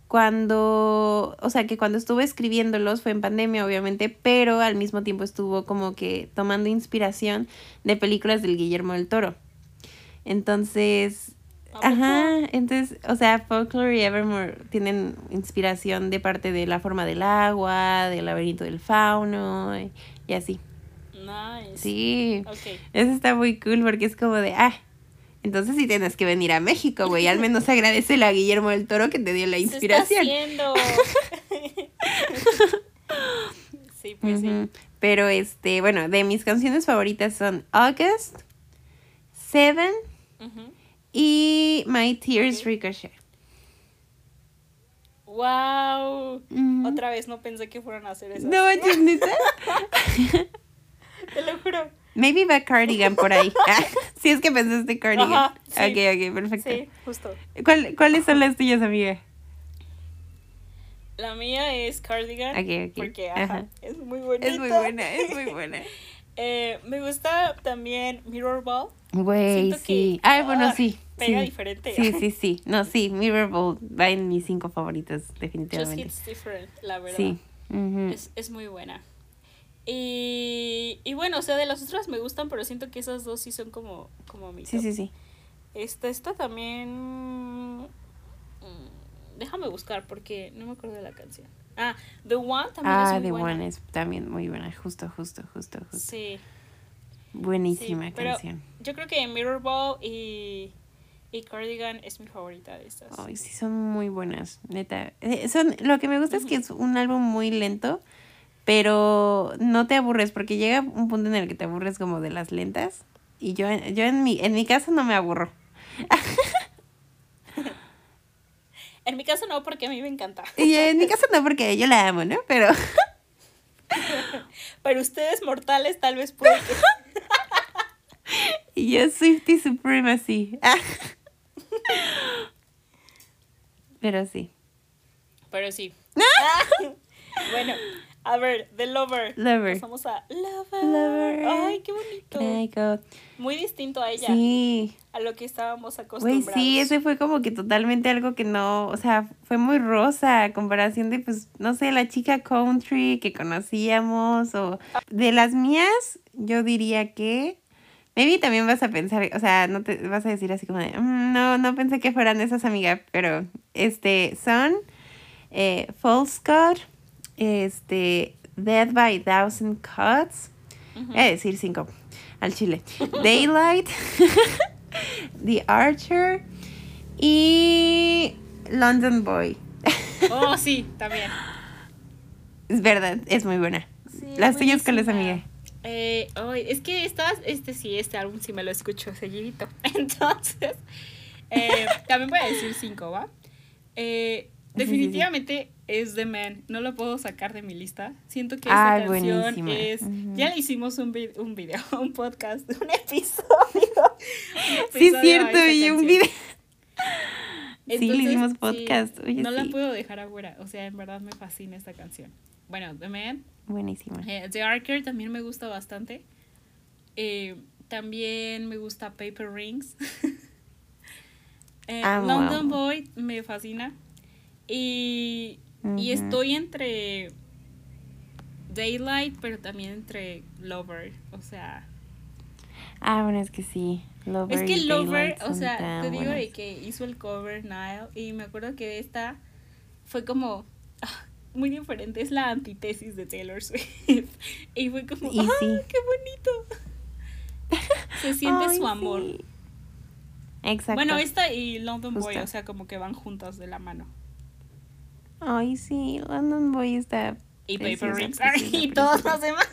cuando, o sea, que cuando estuvo escribiéndolos fue en pandemia, obviamente, pero al mismo tiempo estuvo como que tomando inspiración de películas del Guillermo del Toro. Entonces, ¿A ajá, entonces, o sea, Folklore y Evermore tienen inspiración de parte de La forma del agua, del laberinto del fauno y, y así. Nice. Sí, eso está muy cool porque es como de, ah, entonces sí tienes que venir a México, güey, al menos agradecele a Guillermo del Toro que te dio la Se está inspiración. haciendo. sí, pues sí. Pero este, bueno, de mis canciones favoritas son August, Seven Ujú. Y My Tears Ok. Ricochet. Wow. Ujú. Otra vez no pensé que fueran a hacer eso. No neta. Te lo juro. Maybe va Cardigan por ahí. Ah, si es que pensaste Cardigan. Ajá, sí. Ok, ok, perfecto. Sí, justo. ¿Cuál- ¿Cuáles son las tuyas, amiga? La mía es Cardigan. Ok, ok. Porque ajá, Ajá. es muy bonita. Es muy buena, es muy buena. Eh, me gusta también Mirror Ball. Güey, Siento que, sí. Ay, bueno, ah, sí. Pega sí. diferente. Sí, sí, sí. No, sí, Mirrorball va en mis cinco favoritos, Just definitivamente. hits different, la verdad. Sí. ujú. Es, es muy buena. Y, y bueno, o sea, de las otras me gustan, pero siento que esas dos sí son como, como mi Sí, top. sí, sí. Esta, esta también... mm, Déjame buscar porque no me acuerdo de la canción. Ah, The One también es Ah, muy The buena. One es también muy buena. Justo, justo, justo, justo. Sí, Buenísima sí, pero canción. yo creo que Mirrorball y, y Cardigan es mi favorita de estas. Ay, sí, son muy buenas, neta. Eh, son, lo que me gusta es que es un álbum muy lento, pero no te aburres, porque llega un punto en el que te aburres como de las lentas. Y yo, yo en mi, en mi caso no me aburro. En mi caso no, porque a mí me encanta. Y en mi caso no, porque yo la amo, ¿no? Pero Pero ustedes mortales tal vez pueden y yo Swifty Supremacy. Pero sí. Pero sí. bueno, a ver, The Lover. Lover. Pasamos a Lover. Lover. Ay, qué bonito. Muy distinto a ella, Sí. a lo que estábamos Güey, acostumbrados. sí, ese fue como que totalmente algo que no, o sea, fue muy rosa a comparación de, pues, no sé, la chica country que conocíamos o de las mías, yo diría que, maybe también vas a pensar, o sea, no te vas a decir así como de, "Mm, no, no pensé que fueran esas amigas, pero, este, son eh, False God, este, Dead by Thousand Cuts. Voy a decir cinco al chile. Daylight, The Archer y London Boy. Oh, sí, también. Es verdad, es muy buena. Sí, Las tuyas, ¿cuáles, buenísima. amiga? Eh, ay, es que estas, este sí, este álbum sí me lo escucho seguidito. Entonces, eh, también voy a decir cinco, ¿va? Eh, Sí, sí, sí. definitivamente es The Man. No lo puedo sacar de mi lista. Siento que esta canción buenísima. es. Ujú. Ya le hicimos un, vi- un video, un podcast, un episodio. un Sí, es episodio cierto, y un video. Sí, le Entonces, hicimos sí, podcast. Oye, no la sí. puedo dejar afuera. O sea, en verdad me fascina esta canción. Bueno, The Man, Buenísima. eh, The Archer también me gusta bastante. Eh, también me gusta Paper Rings. Eh, Amo, London amo. Boy me fascina. Y, y estoy entre Daylight, pero también entre Lover. O sea, Ah, bueno, es que sí. Lover es que Lover, o sea, te digo de que hizo el cover Nile y me acuerdo que esta fue como muy diferente, es la antítesis de Taylor Swift y fue como, Y ¡ah, sí. qué bonito! Se siente Ay, su amor. sí. Exacto. Bueno, esta y London Boy, o sea, como que van juntas de la mano. Ay, sí, London Boy está. Y Paper Rings y todas preciosa. las demás.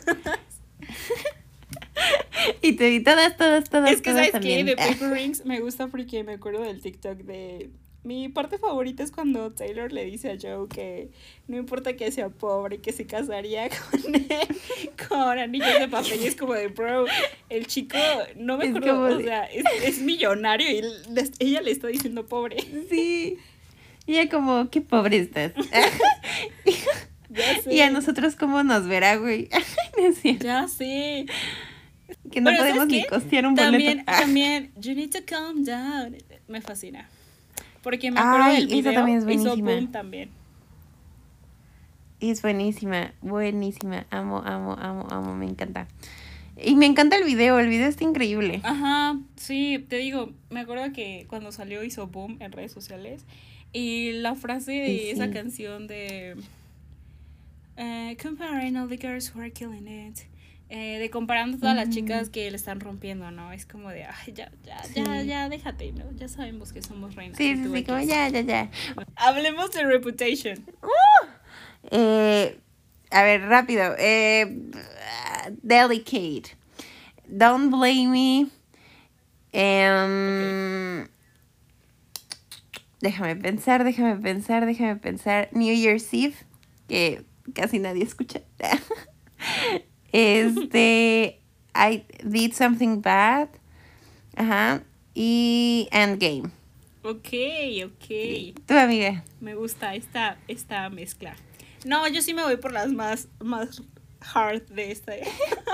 Y te vi todas, todas, todas. Es que, todas ¿sabes qué? también. De Paper Rings me gusta porque me acuerdo del TikTok de... Mi parte favorita es cuando Taylor le dice a Joe que no importa que sea pobre, que se casaría con él con anillos de papel. Y es como de, bro, el chico, no me Es acuerdo, o de- sea, es, es millonario y le- ella le está diciendo pobre. Sí. Y ella como, qué pobre estás. Ya sé. y a nosotros cómo nos verá, güey. No es cierto. Ya sé. Que no Pero, ¿sabes podemos ni costear un boleto. También, también, you need to calm down. Me fascina. Porque me acuerdo Ay, del esa video también es hizo buenísima. boom también. Es buenísima, buenísima. Amo, amo, amo, amo, me encanta. Y me encanta el video, el video está increíble. Ajá, sí, te digo, me acuerdo que cuando salió hizo boom en redes sociales y la frase de esa canción de eh, comparing all the girls who are killing it. Eh, de comparando todas las chicas que le están rompiendo, ¿no? Es como de, ay, ya, ya, Sí. ya, ya, déjate, ¿no? Ya sabemos que somos reinas. Sí, sí, sí, como ya, ya, ya. Hablemos de Reputation. Eh, a ver, rápido. Eh, delicate. Don't blame me. Em, Déjame pensar, déjame pensar, déjame pensar. New Year's Eve, que casi nadie escucha. este, I did something bad. Ajá. Y Endgame. Ok, ok. Tu amiga. Me gusta esta, esta mezcla. No, yo sí me voy por las más, más hard de esta.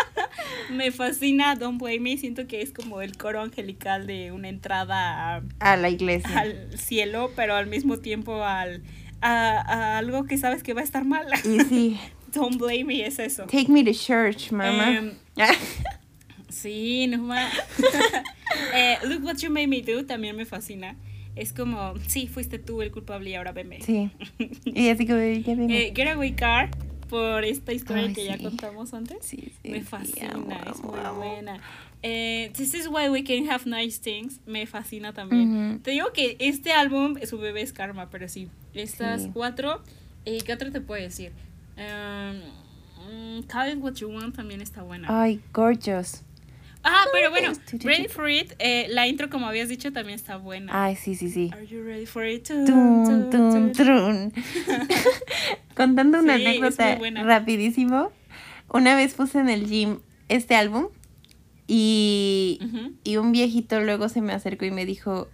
me fascina Don't Blame Me. Siento que es como el coro angelical de una entrada a- A la iglesia. al cielo, pero al mismo tiempo al, a, a algo que sabes que va a estar mal. Y sí. Don't Blame Me es eso. Take me to church, mama. Em, Sí, no más. eh, Look What You Made Me Do también me fascina. Es como, sí, fuiste tú el culpable y ahora veme. sí. Y así como, ya vimos. Eh, Getaway Car, por esta historia Ay, que ya sí. contamos antes. sí, sí, Me fascina, amo, es amo, muy amo. buena. Eh, This is why we can have nice things. Me fascina también. Ujú. Te digo que este álbum, su bebé es Karma, pero sí. Estas cuatro. ¿Y qué otro te puedo decir? Um, mm, Call It What You Want también está buena. Ay, gorgeous. Ah, pero bueno. Ready for It, eh, la intro, como habías dicho, también está buena. Ay, sí, sí, sí. Are you ready for it? Tum, tum, trun. Contando una Sí, anécdota rapidísimo. Una vez puse en el gym este álbum y, y un viejito luego se me acercó y me dijo,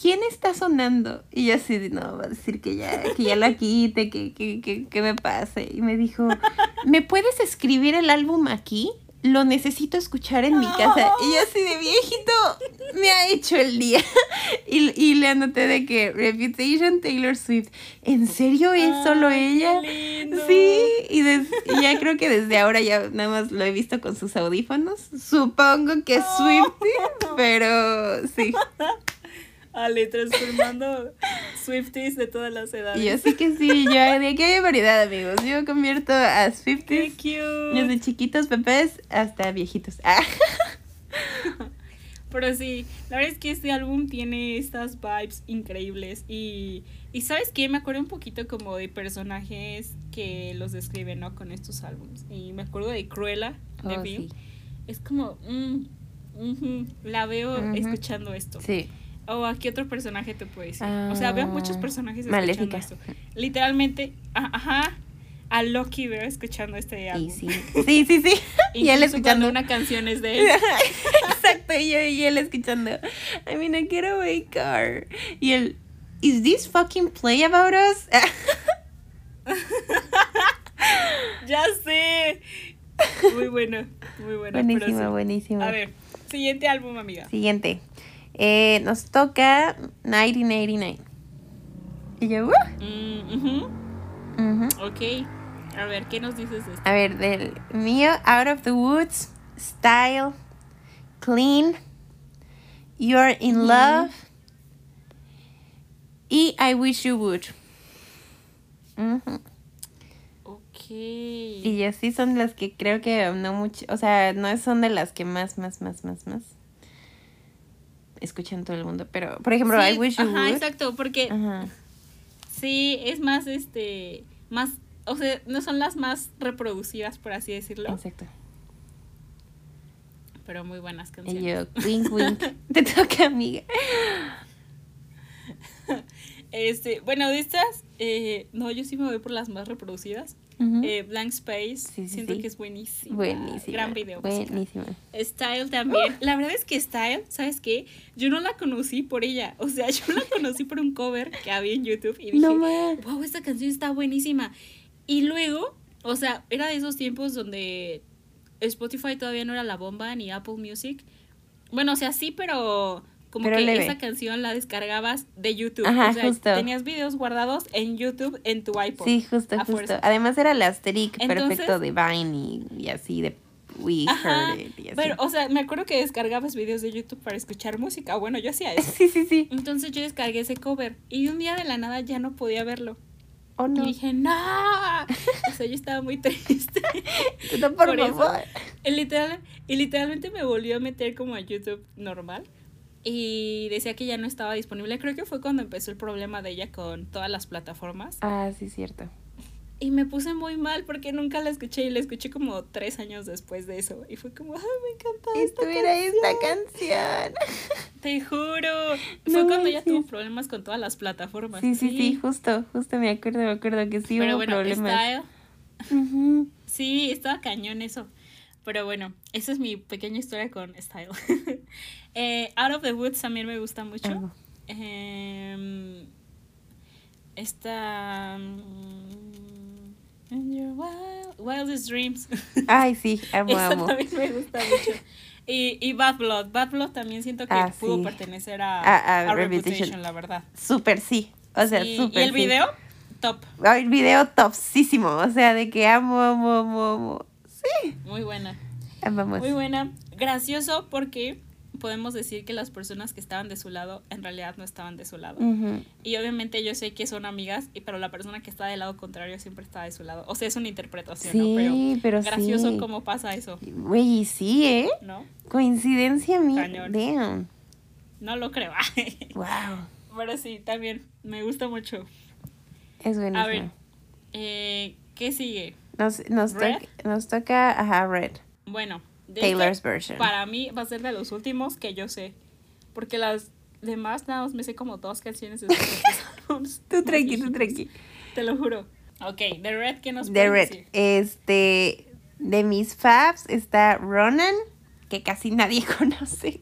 ¿quién está sonando? Y yo así, no, va a decir que ya, que ya la quite, que, que, que, que me pase. Y me dijo, ¿me puedes escribir el álbum aquí? Lo necesito escuchar en mi casa. Y yo así de viejito, me ha hecho el día. Y, y le anoté de que Reputation Taylor Swift. ¿En serio es solo Ay, ella? Sí, y, des- y ya creo que desde ahora ya nada más lo he visto con sus audífonos. Supongo que es Swiftie, pero sí. Ale, transformando Swifties de todas las edades. Yo sí que sí, ya de aquí hay variedad, amigos. Yo convierto a Swifties desde chiquitos bebés hasta viejitos. Ah. Pero sí, la verdad es que este álbum tiene estas vibes increíbles y, y ¿sabes qué? Me acuerdo un poquito como de personajes que los describen, ¿no? Con estos álbums. Y me acuerdo de Cruella, de Oh, sí. Es como, mm, la veo escuchando esto. Sí. ¿O a qué otro personaje te puedo decir? o sea, veo muchos Ah, personajes escuchando esto. Literalmente, ajá, a Loki veo escuchando este álbum. Y sí. Sí, sí, sí. Y él escuchando. una canción es de él. Exacto, y, yo, y él escuchando. I mean, a getaway car. Y él, ¿Is this fucking play about us? Ya sé. Muy buena, muy buena. pero buenísimo, sí. buenísimo. A ver, siguiente álbum, amiga. Siguiente. Eh, nos toca 1989. Y yo, "Uh". Mm, ujú, Ujú. Ok. A ver, ¿qué nos dices de esto? A ver, del mío, Out of the Woods, Style, Clean, You're in. Love y I Wish You Would. Ok. Y así son las que creo que no mucho, o sea, no son de las que más, más, más, más, más escuchan todo el mundo. Pero, por ejemplo, Sí, I Wish You Ajá, Would. exacto, porque Ajá. sí, es más, este, más, o sea, no son las más reproducidas, por así decirlo, Exacto. pero muy buenas Y canciones. yo, wink, wink. Te toca, amiga. Este, bueno, de estas, eh, no, yo sí me voy por las más reproducidas. Eh, Blank Space, Sí, sí, siento sí. que es buenísimo. Buenísima. Gran video. musical. Buenísima. Style también. La verdad es que Style, ¿sabes qué? Yo no la conocí por ella. O sea, yo la conocí por un cover que había en YouTube y dije, No wow, esta canción está buenísima. Y luego, o sea, era de esos tiempos donde Spotify todavía no era la bomba ni Apple Music. Bueno, o sea, sí, pero como Pero que leve. esa canción la descargabas de YouTube. Ajá, o sea, justo. tenías videos guardados en YouTube en tu iPod. Sí, justo, justo. Además era el asterisk Entonces- perfecto de Vine y, y así de We Ajá, Heard It y así. Pero, o sea, me acuerdo que descargabas videos de YouTube para escuchar música. Bueno, yo hacía eso. Sí, sí, sí. Entonces yo descargué ese cover y un día de la nada ya no podía verlo. Oh, no. Y dije, no. O sea, yo estaba muy triste. No, por, por eso. favor. Y, literal, y literalmente me volvió a meter como a YouTube normal. Y decía que ya no estaba disponible. Creo que fue cuando empezó el problema de ella con todas las plataformas. Ah, sí, cierto. Y me puse muy mal porque nunca la escuché y la escuché como tres años después de eso. Y fue como, ay, me encanta esta Esto era esta canción". Te juro. No Fue cuando ella tuvo problemas con todas las plataformas. Sí, sí, sí, justo, justo me acuerdo, me acuerdo que sí Pero hubo bueno, problemas. Style. Ujú. Sí, estaba cañón eso. Pero bueno, esa es mi pequeña historia con Style. Eh, Out of the Woods también me gusta mucho. Em, esta. mm, In your wild- wildest dreams. Ay, sí, amo, Esa amo. también me gusta mucho. Y, y Bad Blood. Bad Blood también siento que Ah, pudo sí. pertenecer a, A- a a Reputation. Reputation, la verdad. Súper sí. O sea, Sí, súper Y el sí. video, top. El video topsísimo. O sea, de que amo, amo, amo, amo. Sí. Muy buena. Amamos. Muy buena. Gracioso porque podemos decir que las personas que estaban de su lado en realidad no estaban de su lado. Y obviamente yo sé que son amigas, pero la persona que está del lado contrario siempre está de su lado. O sea, es una interpretación, ¿no? Sí, pero gracioso sí. cómo pasa eso, Güey, sí, ¿eh? ¿no? Coincidencia. Cañón. Damn. No lo creo. Wow. pero sí, también me gusta mucho. Es buenísimo. A ver, eh, ¿qué sigue? Nos, nos, ¿Red? toca, nos toca, ajá, Red. Bueno, de Taylor's este, version. para mí va a ser de los últimos que yo sé. Porque las demás nada más me sé como dos canciones de. Tú tranqui, tú tranqui. Te lo juro. Ok, The Red, ¿qué nos puedes Red. decir? Este. De mis faves está Ronan, que casi nadie conoce.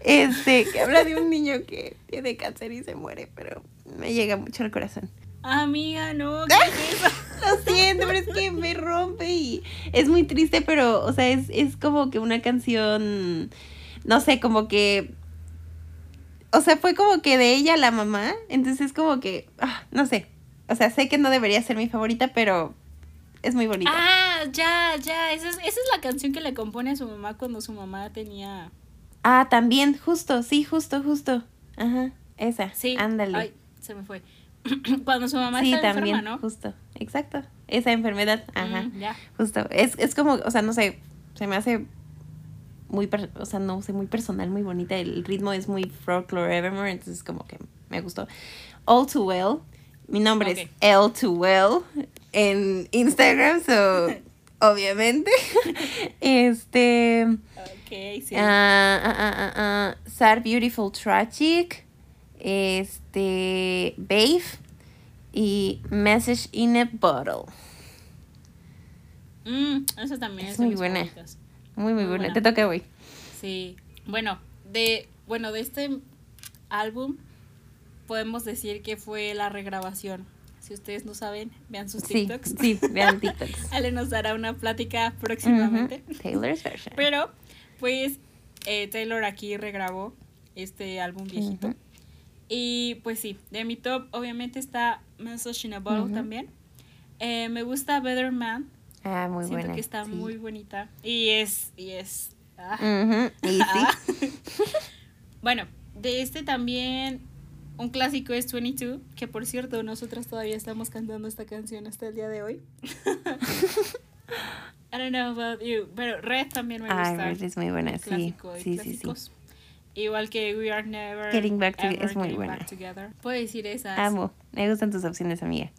Este, que habla de un niño que tiene cáncer y se muere, pero me llega mucho al corazón. Amiga, no, ¿qué es eso? Lo siento, pero es que me rompe y es muy triste, pero, o sea, es, es como que una canción, no sé, como que, o sea, fue como que de ella a la mamá, entonces es como que, ah, no sé, o sea, sé que no debería ser mi favorita, pero es muy bonita. Ah, ya, ya. Esa es, esa es la canción que le compone a su mamá cuando su mamá tenía. Ah, también, justo, sí, justo, justo. Ajá, esa, Sí. ándale. Ay, se me fue. cuando su mamá sí, está también, enferma, ¿no? justo, exacto. Esa enfermedad, ajá. Mm, ya. Justo, es, es como, o sea, no sé, se me hace muy, o sea, no sé, muy personal, muy bonita. El ritmo es muy folklore evermore, entonces como que me gustó. All Too Well, mi nombre es L Too Well en Instagram, so, obviamente. este, Ok, sí. ah, ah, ah, Sad Beautiful Tragic, este, Babe y Message in a Bottle. Mm, esa también Es es, muy buena. Muy, muy, Muy buena. buena. Te toca, güey. Sí. Bueno, de, bueno, de este álbum podemos decir que fue la regrabación. Si ustedes no saben, vean sus TikToks. sí, vean TikToks. Ale nos dará una plática próximamente. Taylor's version. Pero, pues, eh, Taylor aquí regrabó este álbum viejito. Y pues sí, de mi top obviamente está a Bottle Ujú. también. Eh, me gusta Better Man. Ah, muy Siento buena. que está sí. muy bonita. Y es, y es. ah. Ujú, Y Ah. sí. bueno, de este también un clásico es 22, que por cierto nosotras todavía estamos cantando esta canción hasta el día de hoy. I don't know about you, pero Red también me Ah, gusta. Red es muy buena, sí. clásico Sí, sí, sí. Igual que We Are Never Getting Back to- Ever es muy buena. Together. Puedo decir esas. Amo. Me gustan tus opciones, amiga.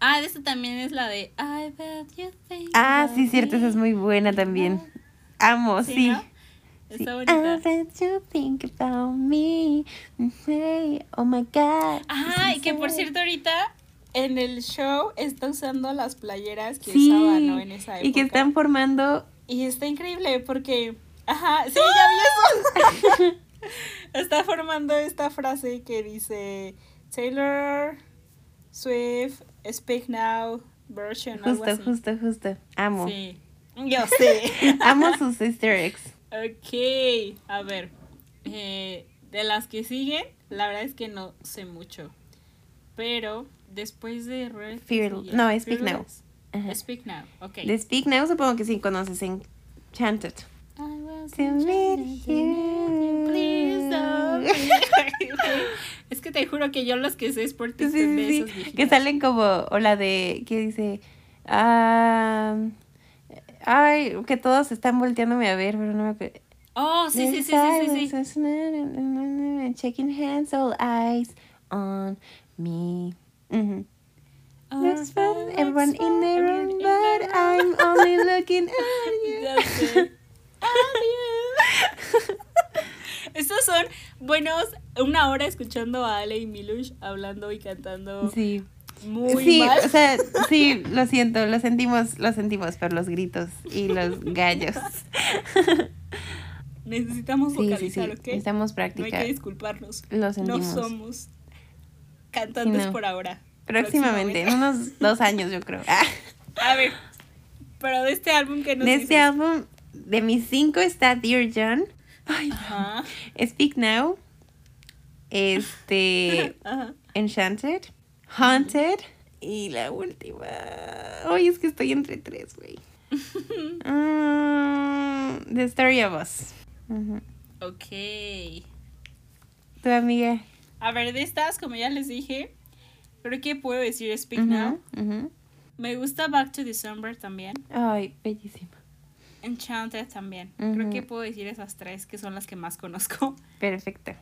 Ah, de esta también es la de I bet you think Ah, sí, cierto. Esa es muy buena también. Amo, Sí, sí. ¿no? Sí. Está bonita. I bet you think about me. Hey, oh my God. Ah, y que por cierto ahorita en el show está usando las playeras que Sí, usaba, ¿no? En esa época. y que están formando. Y está increíble porque, ajá, sí, ya vi eso. está formando esta frase que dice Taylor Swift Speak Now version, algo Justo, así. justo, justo. Amo. Sí, yo sé. Amo sus easter eggs. Ok, a ver. eh, de las que siguen, la verdad es que no sé mucho. Pero después de Red. Fear- no, Speak Now. Speak Now, ok. De Speak Now supongo que sí conoces Enchanted. To meet you. Please don't. Es que te juro que yo los que sé es por TikTok sí, sí, Que salen como, o la de, que dice, ah, ay, que todos están volteándome a ver, pero no me acuerdo. Oh, sí, sí, sí, sí, sí. Checking hands, all eyes on me. Ujú. Looks fun, everyone in the room, but I'm only looking at you. Estos son buenos, una hora escuchando a Ale y Milush hablando y cantando Sí. muy sí, mal. o sea, sí, lo siento, lo sentimos, lo sentimos por los gritos y los gallos. Necesitamos Sí, sí, sí, vocalizar, ¿ok? necesitamos No hay practicar. que disculparnos. Lo No sentimos. somos cantantes no. por ahora. Próximamente, en unos dos años yo creo. Ah. A ver, pero de este álbum que nos De este álbum, de mis cinco está Dear John, Ajá, Speak Now, este, ajá. Enchanted, Haunted y la última. Ay, es que estoy entre tres, güey. Mm, The Story of Us. Ujú. Ok. Tu amiga. A ver, de estas, como ya les dije, creo que puedo decir Speak Now. ujú. Me gusta Back to December también. Ay, bellísima. Enchanted también. Creo que puedo decir esas tres que son las que más conozco. Perfecto.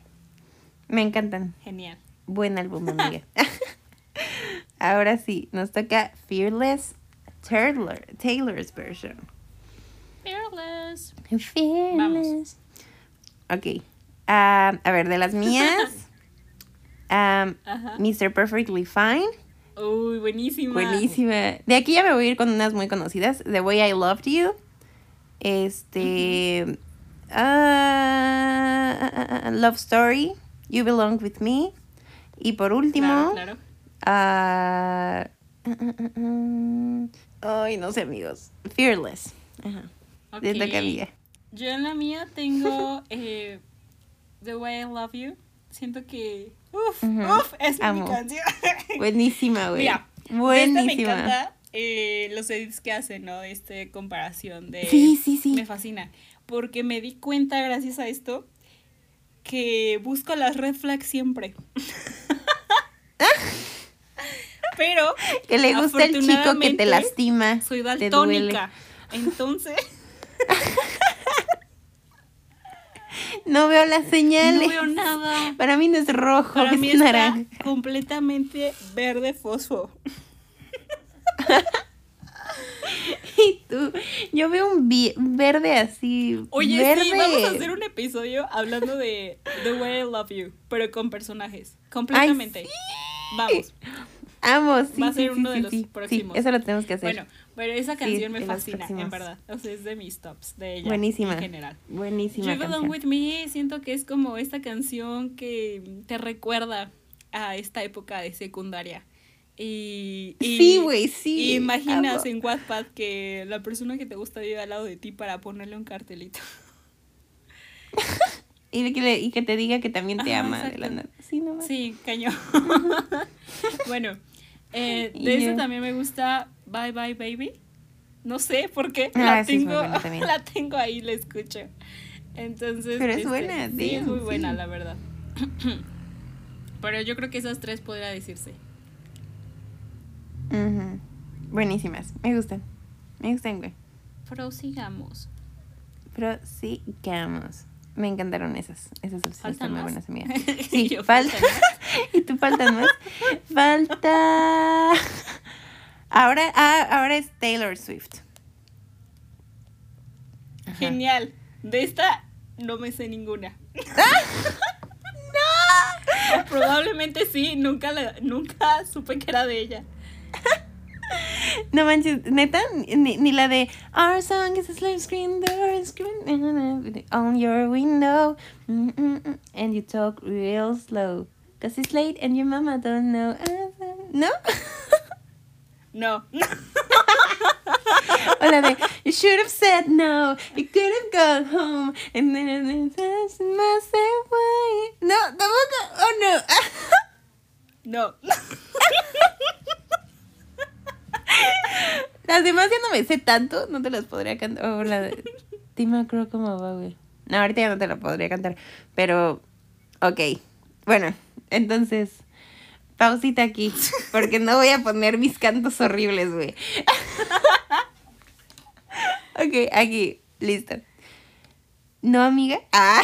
Me encantan. Genial. Buen álbum, amiga. Ahora sí, nos toca Fearless Taylor, Taylor's version. Fearless. Fearless. Ok. Ah, a ver, de las mías. um, Ajá. Mr. Perfectly Fine. Uy, buenísima. Buenísima. De aquí ya me voy a ir con unas muy conocidas. The Way I Loved You. Este. ah, Love Story. You Belong With Me. Y por último. Claro, claro. ay, no sé, amigos. Fearless. Ajá. Te toca, Ok. amiga. Yo en la mía tengo eh, The Way I Love You. Siento que. Uf, Ujú. uf, es mi canción. Buenísima, güey. Esta me Buenísima. encanta eh, los edits que hacen, ¿no? De este comparación de. Sí, sí, sí. Me fascina. Porque me di cuenta, gracias a esto, que busco las red flags siempre. Pero Que le gusta el chico que te lastima. soy daltónica. Entonces, No veo las señales. no veo nada. Para mí no es rojo, Para es mí está naranja. completamente verde fosfo. Y tú, yo veo un verde así. Oye, verde. sí, vamos a hacer un episodio hablando de The Way I Love You, pero con personajes. Completamente. Vamos. Amo, sí. Va a ser sí, uno sí, de los próximos. Eso lo tenemos que hacer. Bueno, pero esa canción me fascina, en verdad. O sea, es de mis tops de ella. Buenísima. En general. Buenísima You Belong canción. With Me, siento que es como esta canción que te recuerda a esta época de secundaria. Y, y- Sí, güey, sí. imaginas amo. en Wattpad que la persona que te gusta vive al lado de ti para ponerle un cartelito. Y, que le- y que te diga que también te Ajá, ama de la. Sí, no. Sí, cañón. bueno, eh, de eso también me gusta Bye Bye Baby. No sé por qué. Ah, la, tengo, la tengo ahí, la escucho. Entonces. Pero es este, buena, Sí, es muy buena, sí. la verdad. Pero yo creo que esas tres podría decirse. Ujú. Buenísimas. Me gustan. Me gustan, güey. Prosigamos. Pero sigamos. Me encantaron esas. Esas ¿Faltan están muy buenas, amiga. Y Sí, yo, falta. ¿faltan y tú faltan más. Falta. Ahora, ah, ahora es Taylor Swift. Ajá. Genial. De esta no me sé ninguna. ¡No! Probablemente sí, nunca, la, nunca supe que era de ella. No manches, neta, ni, ni la de Our song is a slave screen door screen on your window mm, mm, mm, and you talk real slow cause it's late and your mama don't know. ¿No? No. O la de You should have said no, you could have gone home, and then it was away. No, tampoco. Oh no. No. Las demás ya no me sé tanto, no te las podría cantar. O la de McGraw, ¿cómo va, güey? No, ahorita ya no te la podría cantar. Pero, ok. Bueno, entonces, pausita aquí. Porque no voy a poner mis cantos horribles, güey. ok, aquí, listo. ¿No, amiga? Ah.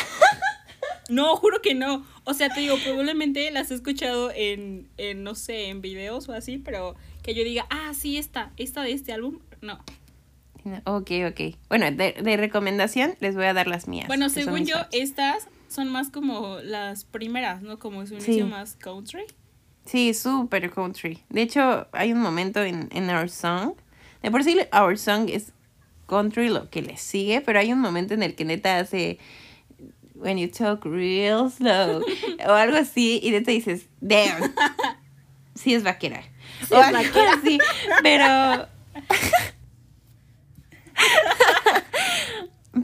No, juro que no. O sea, te digo, probablemente las he escuchado en, en, no sé, en videos o así, pero que yo diga, ah, sí, esta, esta de este álbum, no. Ok, ok. Bueno, de, de recomendación les voy a dar las mías. Bueno, según yo, favoritas. estas son más como las primeras, ¿no? Como su Sí. inicio más country. Sí, súper country. De hecho, hay un momento en, en Our Song. De por sí, Our Song es country lo que le sigue, pero hay un momento en el que neta hace When you talk real slow o algo así y neta dices, damn. Sí es vaquera. Sí o algo así, pero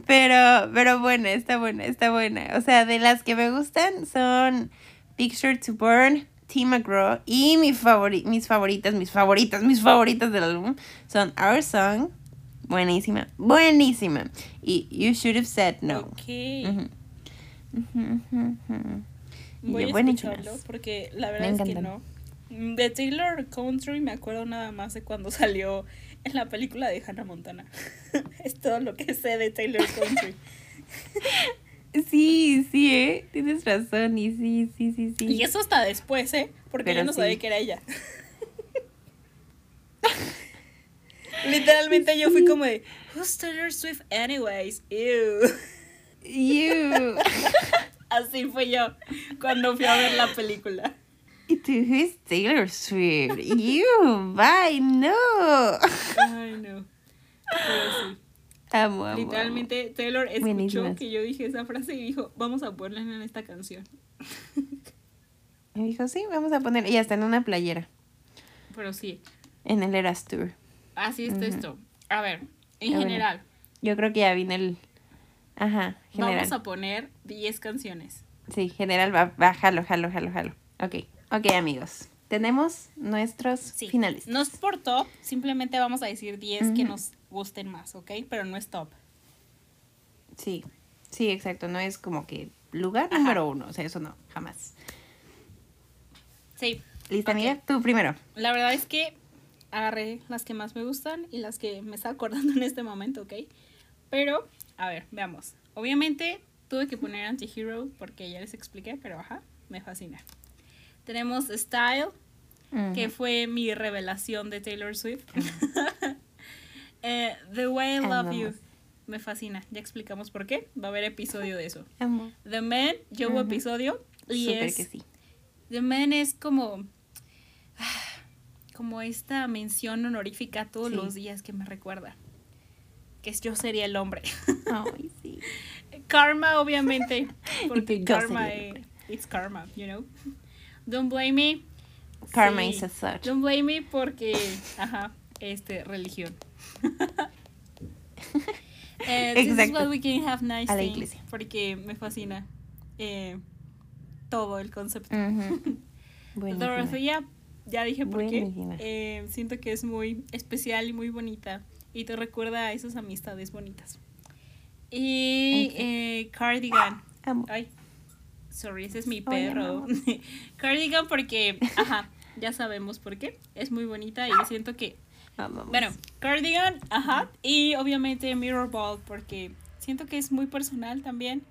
Pero, pero buena, está buena, está buena. O sea, de las que me gustan son Picture to Burn, Tim McGraw y mi favori mis favoritas, mis favoritas, mis favoritas del álbum son Our Song, buenísima, buenísima, y You Should Have Said No. Ok. Voy a buenísimas. escucharlo porque la Me verdad es que no. De Taylor Country me acuerdo nada más de cuando salió en la película de Hannah Montana. es todo lo que sé de Taylor Country. Sí, sí, ¿eh? Tienes razón, y sí, sí, sí, sí. Y eso hasta después, ¿eh? Porque Pero yo no sí. sabía que era ella. Literalmente yo fui como de, Who's Taylor Swift anyways? Ew. You. Así fue yo cuando fui a ver la película. ¿Y tú who's Taylor Swift? You, bye, no. Ay, no. Pero sí. Amo, amo. Literalmente Taylor escuchó Buenísimas. que yo dije esa frase y dijo, vamos a ponerla en esta canción. Me dijo, sí, vamos a poner. Y hasta en una playera. Pero sí, En el Eras Tour. así está Ujú. esto. A ver, en Ah, bueno. general, Yo creo que ya vine el. Ajá, general. vamos a poner 10 canciones. Sí, general va, va, jalo, jalo, jalo, jalo. Ok, ok, amigos. Tenemos nuestros Sí. finalistas. No es por top, simplemente vamos a decir 10 que nos gusten más, ¿ok? Pero no es top. Sí, sí, exacto. No es como que lugar Ajá. número uno. O sea, eso no, jamás. Sí, ¿Lista, Ok. amiga? Tú primero. la verdad es que agarré las que más me gustan y las que me está acordando en este momento, ¿ok? Pero, a ver, veamos. Obviamente tuve que poner Antihero porque ya les expliqué, pero ajá, me fascina. Tenemos Style, que fue mi revelación de Taylor Swift. Eh, The Way I Love You, me fascina. Ya explicamos por qué. Va a haber episodio de eso. Amo. The Man, yo hubo episodio. Y Súper es, que sí. The Man es como. Como esta mención honorífica todos Sí. los días que me recuerda. Que yo sería el hombre. Ay, sí. karma, obviamente. Porque karma es. It's karma, you know. Don't blame me. Karma Sí. is a such. Don't blame me porque. Ajá, este, religión. Eh, this is Exacto. what we can have nice A la things, iglesia. Porque me fascina eh, todo el concepto. Ujú. Buenísima. Dorothea, ya dije por qué. Eh, siento que es muy especial y muy bonita. Y te recuerda a esas amistades bonitas. Y Exacto. eh, Cardigan. Amo. Ay, sorry, ese es mi perro. Cardigan porque, ajá, ya sabemos por qué. Es muy bonita y siento que Amamos. bueno, Cardigan, ajá. Y obviamente Mirror Ball, porque siento que es muy personal también.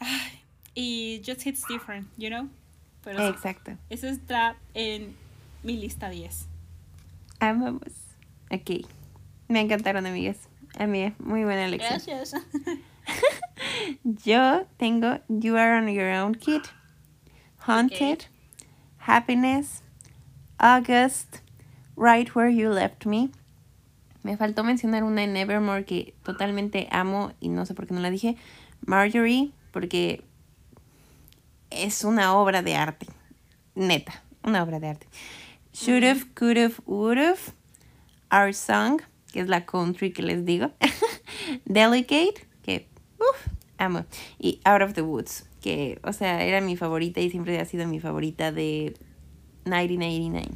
Ay, y Just Hits Different, you know? Pero Exacto. eso está en mi lista 10. Amamos. Ok. Me encantaron, amigas. Amiga, muy buena elección. Gracias. Yo tengo You Are on Your Own Kid, Haunted, Happiness, August, Right Where You Left Me. Me faltó mencionar una en Nevermore que totalmente amo y no sé por qué no la dije. Marjorie, porque es una obra de arte. Neta, una obra de arte. Should've, could've, would've. Our Song, que es la country que les digo. Delicate, que uf, amo. Y Out of the Woods, que, o sea, era mi favorita y siempre ha sido mi favorita de 1989.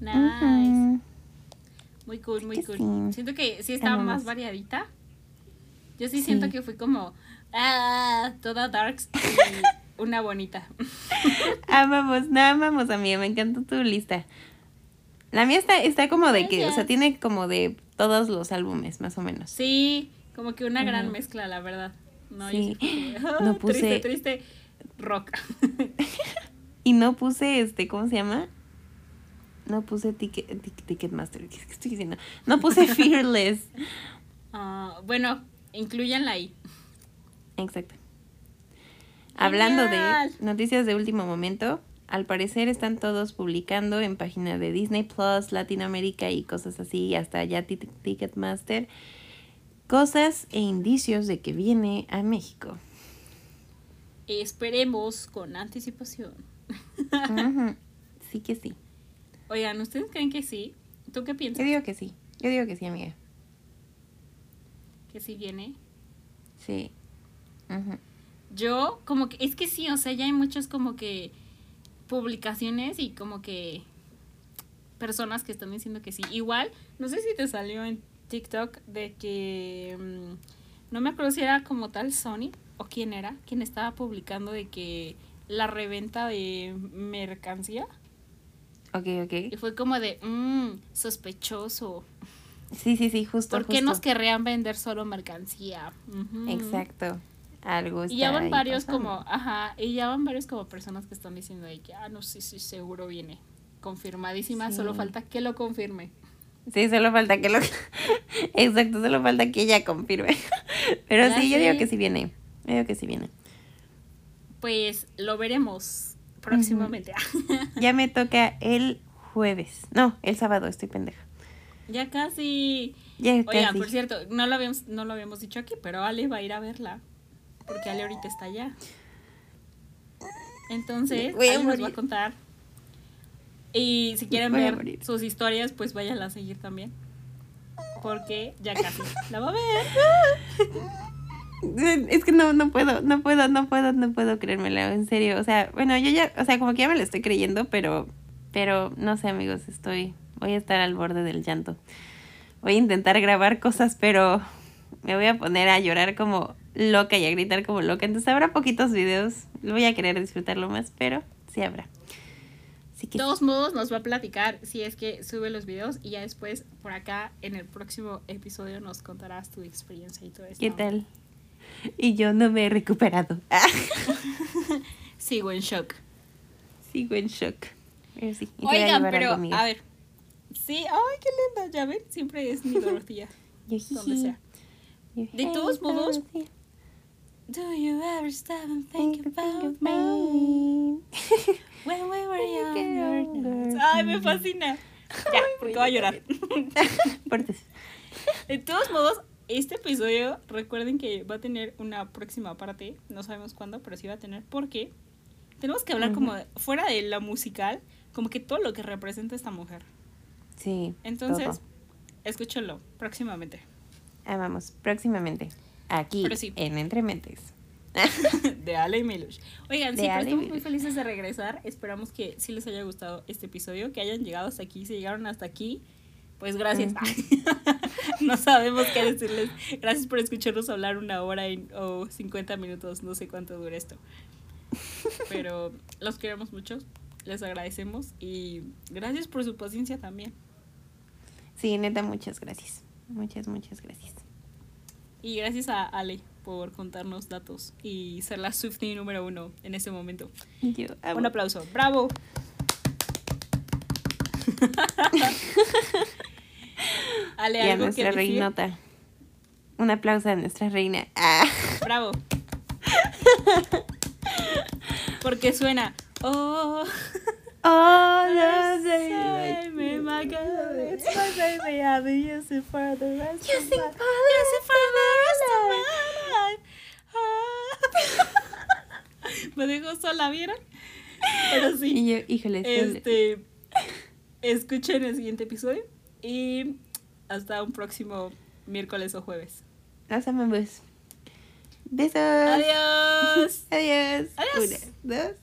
Nice. Ujú. Muy cool, muy cool. sí. Siento que sí está Amamos. más variadita. Yo sí, siento que fui como ah, toda darks y una bonita. Amamos, no amamos, amiga, me encantó tu lista. La mía está, está como de que, o sea, tiene como de todos los álbumes, más o menos. Sí, como que una gran mezcla, la verdad. No, Sí. yo sí ah, No puse- Triste, triste, rock. Y no puse, este, ¿cómo se llama? No puse ticket, tic- Ticketmaster, ¿qué es que estoy diciendo? No puse Fearless. Ah, bueno, incluyanla ahí. Exacto. Hablando Genial. de noticias de último momento, al parecer están todos publicando en página de Disney Plus, Latinoamérica y cosas así, hasta ya Ti- Ticketmaster, cosas e indicios de que viene a México. Esperemos con anticipación. Sí que sí. Oigan, ¿ustedes creen que sí? ¿Tú qué Yo piensas? digo que sí. Yo digo que sí, amiga. Que sí viene. Sí. Yo, como que, es que sí, o sea, ya hay muchas como que publicaciones y como que personas que están diciendo que sí. Igual, no sé si te salió en TikTok de que, mm, no me acuerdo si era como tal Sony o quién era, quien estaba publicando de que la reventa de mercancía Ok, y ok. fue como de, mmm, sospechoso. Sí, sí, sí, justo. ¿Por qué justo. nos querrían vender solo mercancía? Exacto. Algo Y ya van varios pasando. como, ajá, y ya van varios como personas que están diciendo de que, ah, no, sí, sí, seguro viene. Confirmadísima, Sí. solo falta que lo confirme. Sí, solo falta que lo... Exacto, solo falta que ella confirme. Pero sí, yo digo que sí viene. Yo digo que sí viene. Pues lo veremos próximamente. Ya me toca el jueves. No, el sábado, estoy pendeja. ya casi. Ya Oigan, casi. por cierto, no lo habíamos, no lo habíamos dicho aquí, pero Ale va a ir a verla. Porque Ale ahorita está allá. Entonces, Ale nos va a contar. Y si quieren Voy ver sus historias, pues váyanla a seguir también. Porque ya casi la va a ver. Es que no, no puedo, no puedo, no puedo, no puedo creérmelo, en serio. O sea, bueno, yo ya, o sea, como que ya me lo estoy creyendo, pero, pero no sé, amigos, estoy, voy a estar al borde del llanto. Voy a intentar grabar cosas, pero me voy a poner a llorar como loca y a gritar como loca. Entonces habrá poquitos videos, voy a querer disfrutarlo más, pero sí habrá. Así que De todos modos, nos va a platicar si es que sube los videos y ya después por acá en el próximo episodio nos contarás tu experiencia y todo esto. ¿qué tal? Y yo no me he recuperado. Sigo en shock. Sigo en shock. Pero sí, Oigan, pero a ver. Sí, ay, qué linda, ya ven, siempre es mi Dorotía, donde sea. De todos modos. Do you ever stop and think about me. when we were younger? Ay, me fascina. Ya, porque voy a llorar. De todos modos, este episodio, recuerden que va a tener una próxima parte. No sabemos cuándo, pero sí va a tener. Porque tenemos que hablar como de- fuera de la musical, como que todo lo que representa esta mujer. Sí. Entonces, todo. escúchenlo próximamente. Amamos. Próximamente. Aquí. Sí. En Entre Mentes. de Ale y Milush. Oigan, De sí, pero estamos muy felices de regresar. Esperamos que sí les haya gustado este episodio, que hayan llegado hasta aquí. Si llegaron hasta aquí, pues gracias. no sabemos qué decirles. Gracias por escucharnos hablar una hora y- o 50 minutos, no sé cuánto dura esto. Pero los queremos mucho, les agradecemos y gracias por su paciencia también. Sí, neta, muchas gracias. Muchas, muchas gracias. Y gracias a Ale por contarnos datos y ser la Swiftie número uno en este momento. Yo amo. Un aplauso. ¡Bravo! Ale, Y a nuestra reinota. Un aplauso a nuestra reina. Ah. Bravo. Porque suena. Oh, Oh, no no sé, me maga- it's my baby, I'll be using for the rest of Using my- for the using for the rest of my life. Me dejó sola, ¿vieron? Pero sí. Y yo, híjole, Este, escuchen el siguiente episodio y hasta un próximo miércoles o jueves. Los amamos. Besos. Adiós. Adiós. Adiós. Una, dos.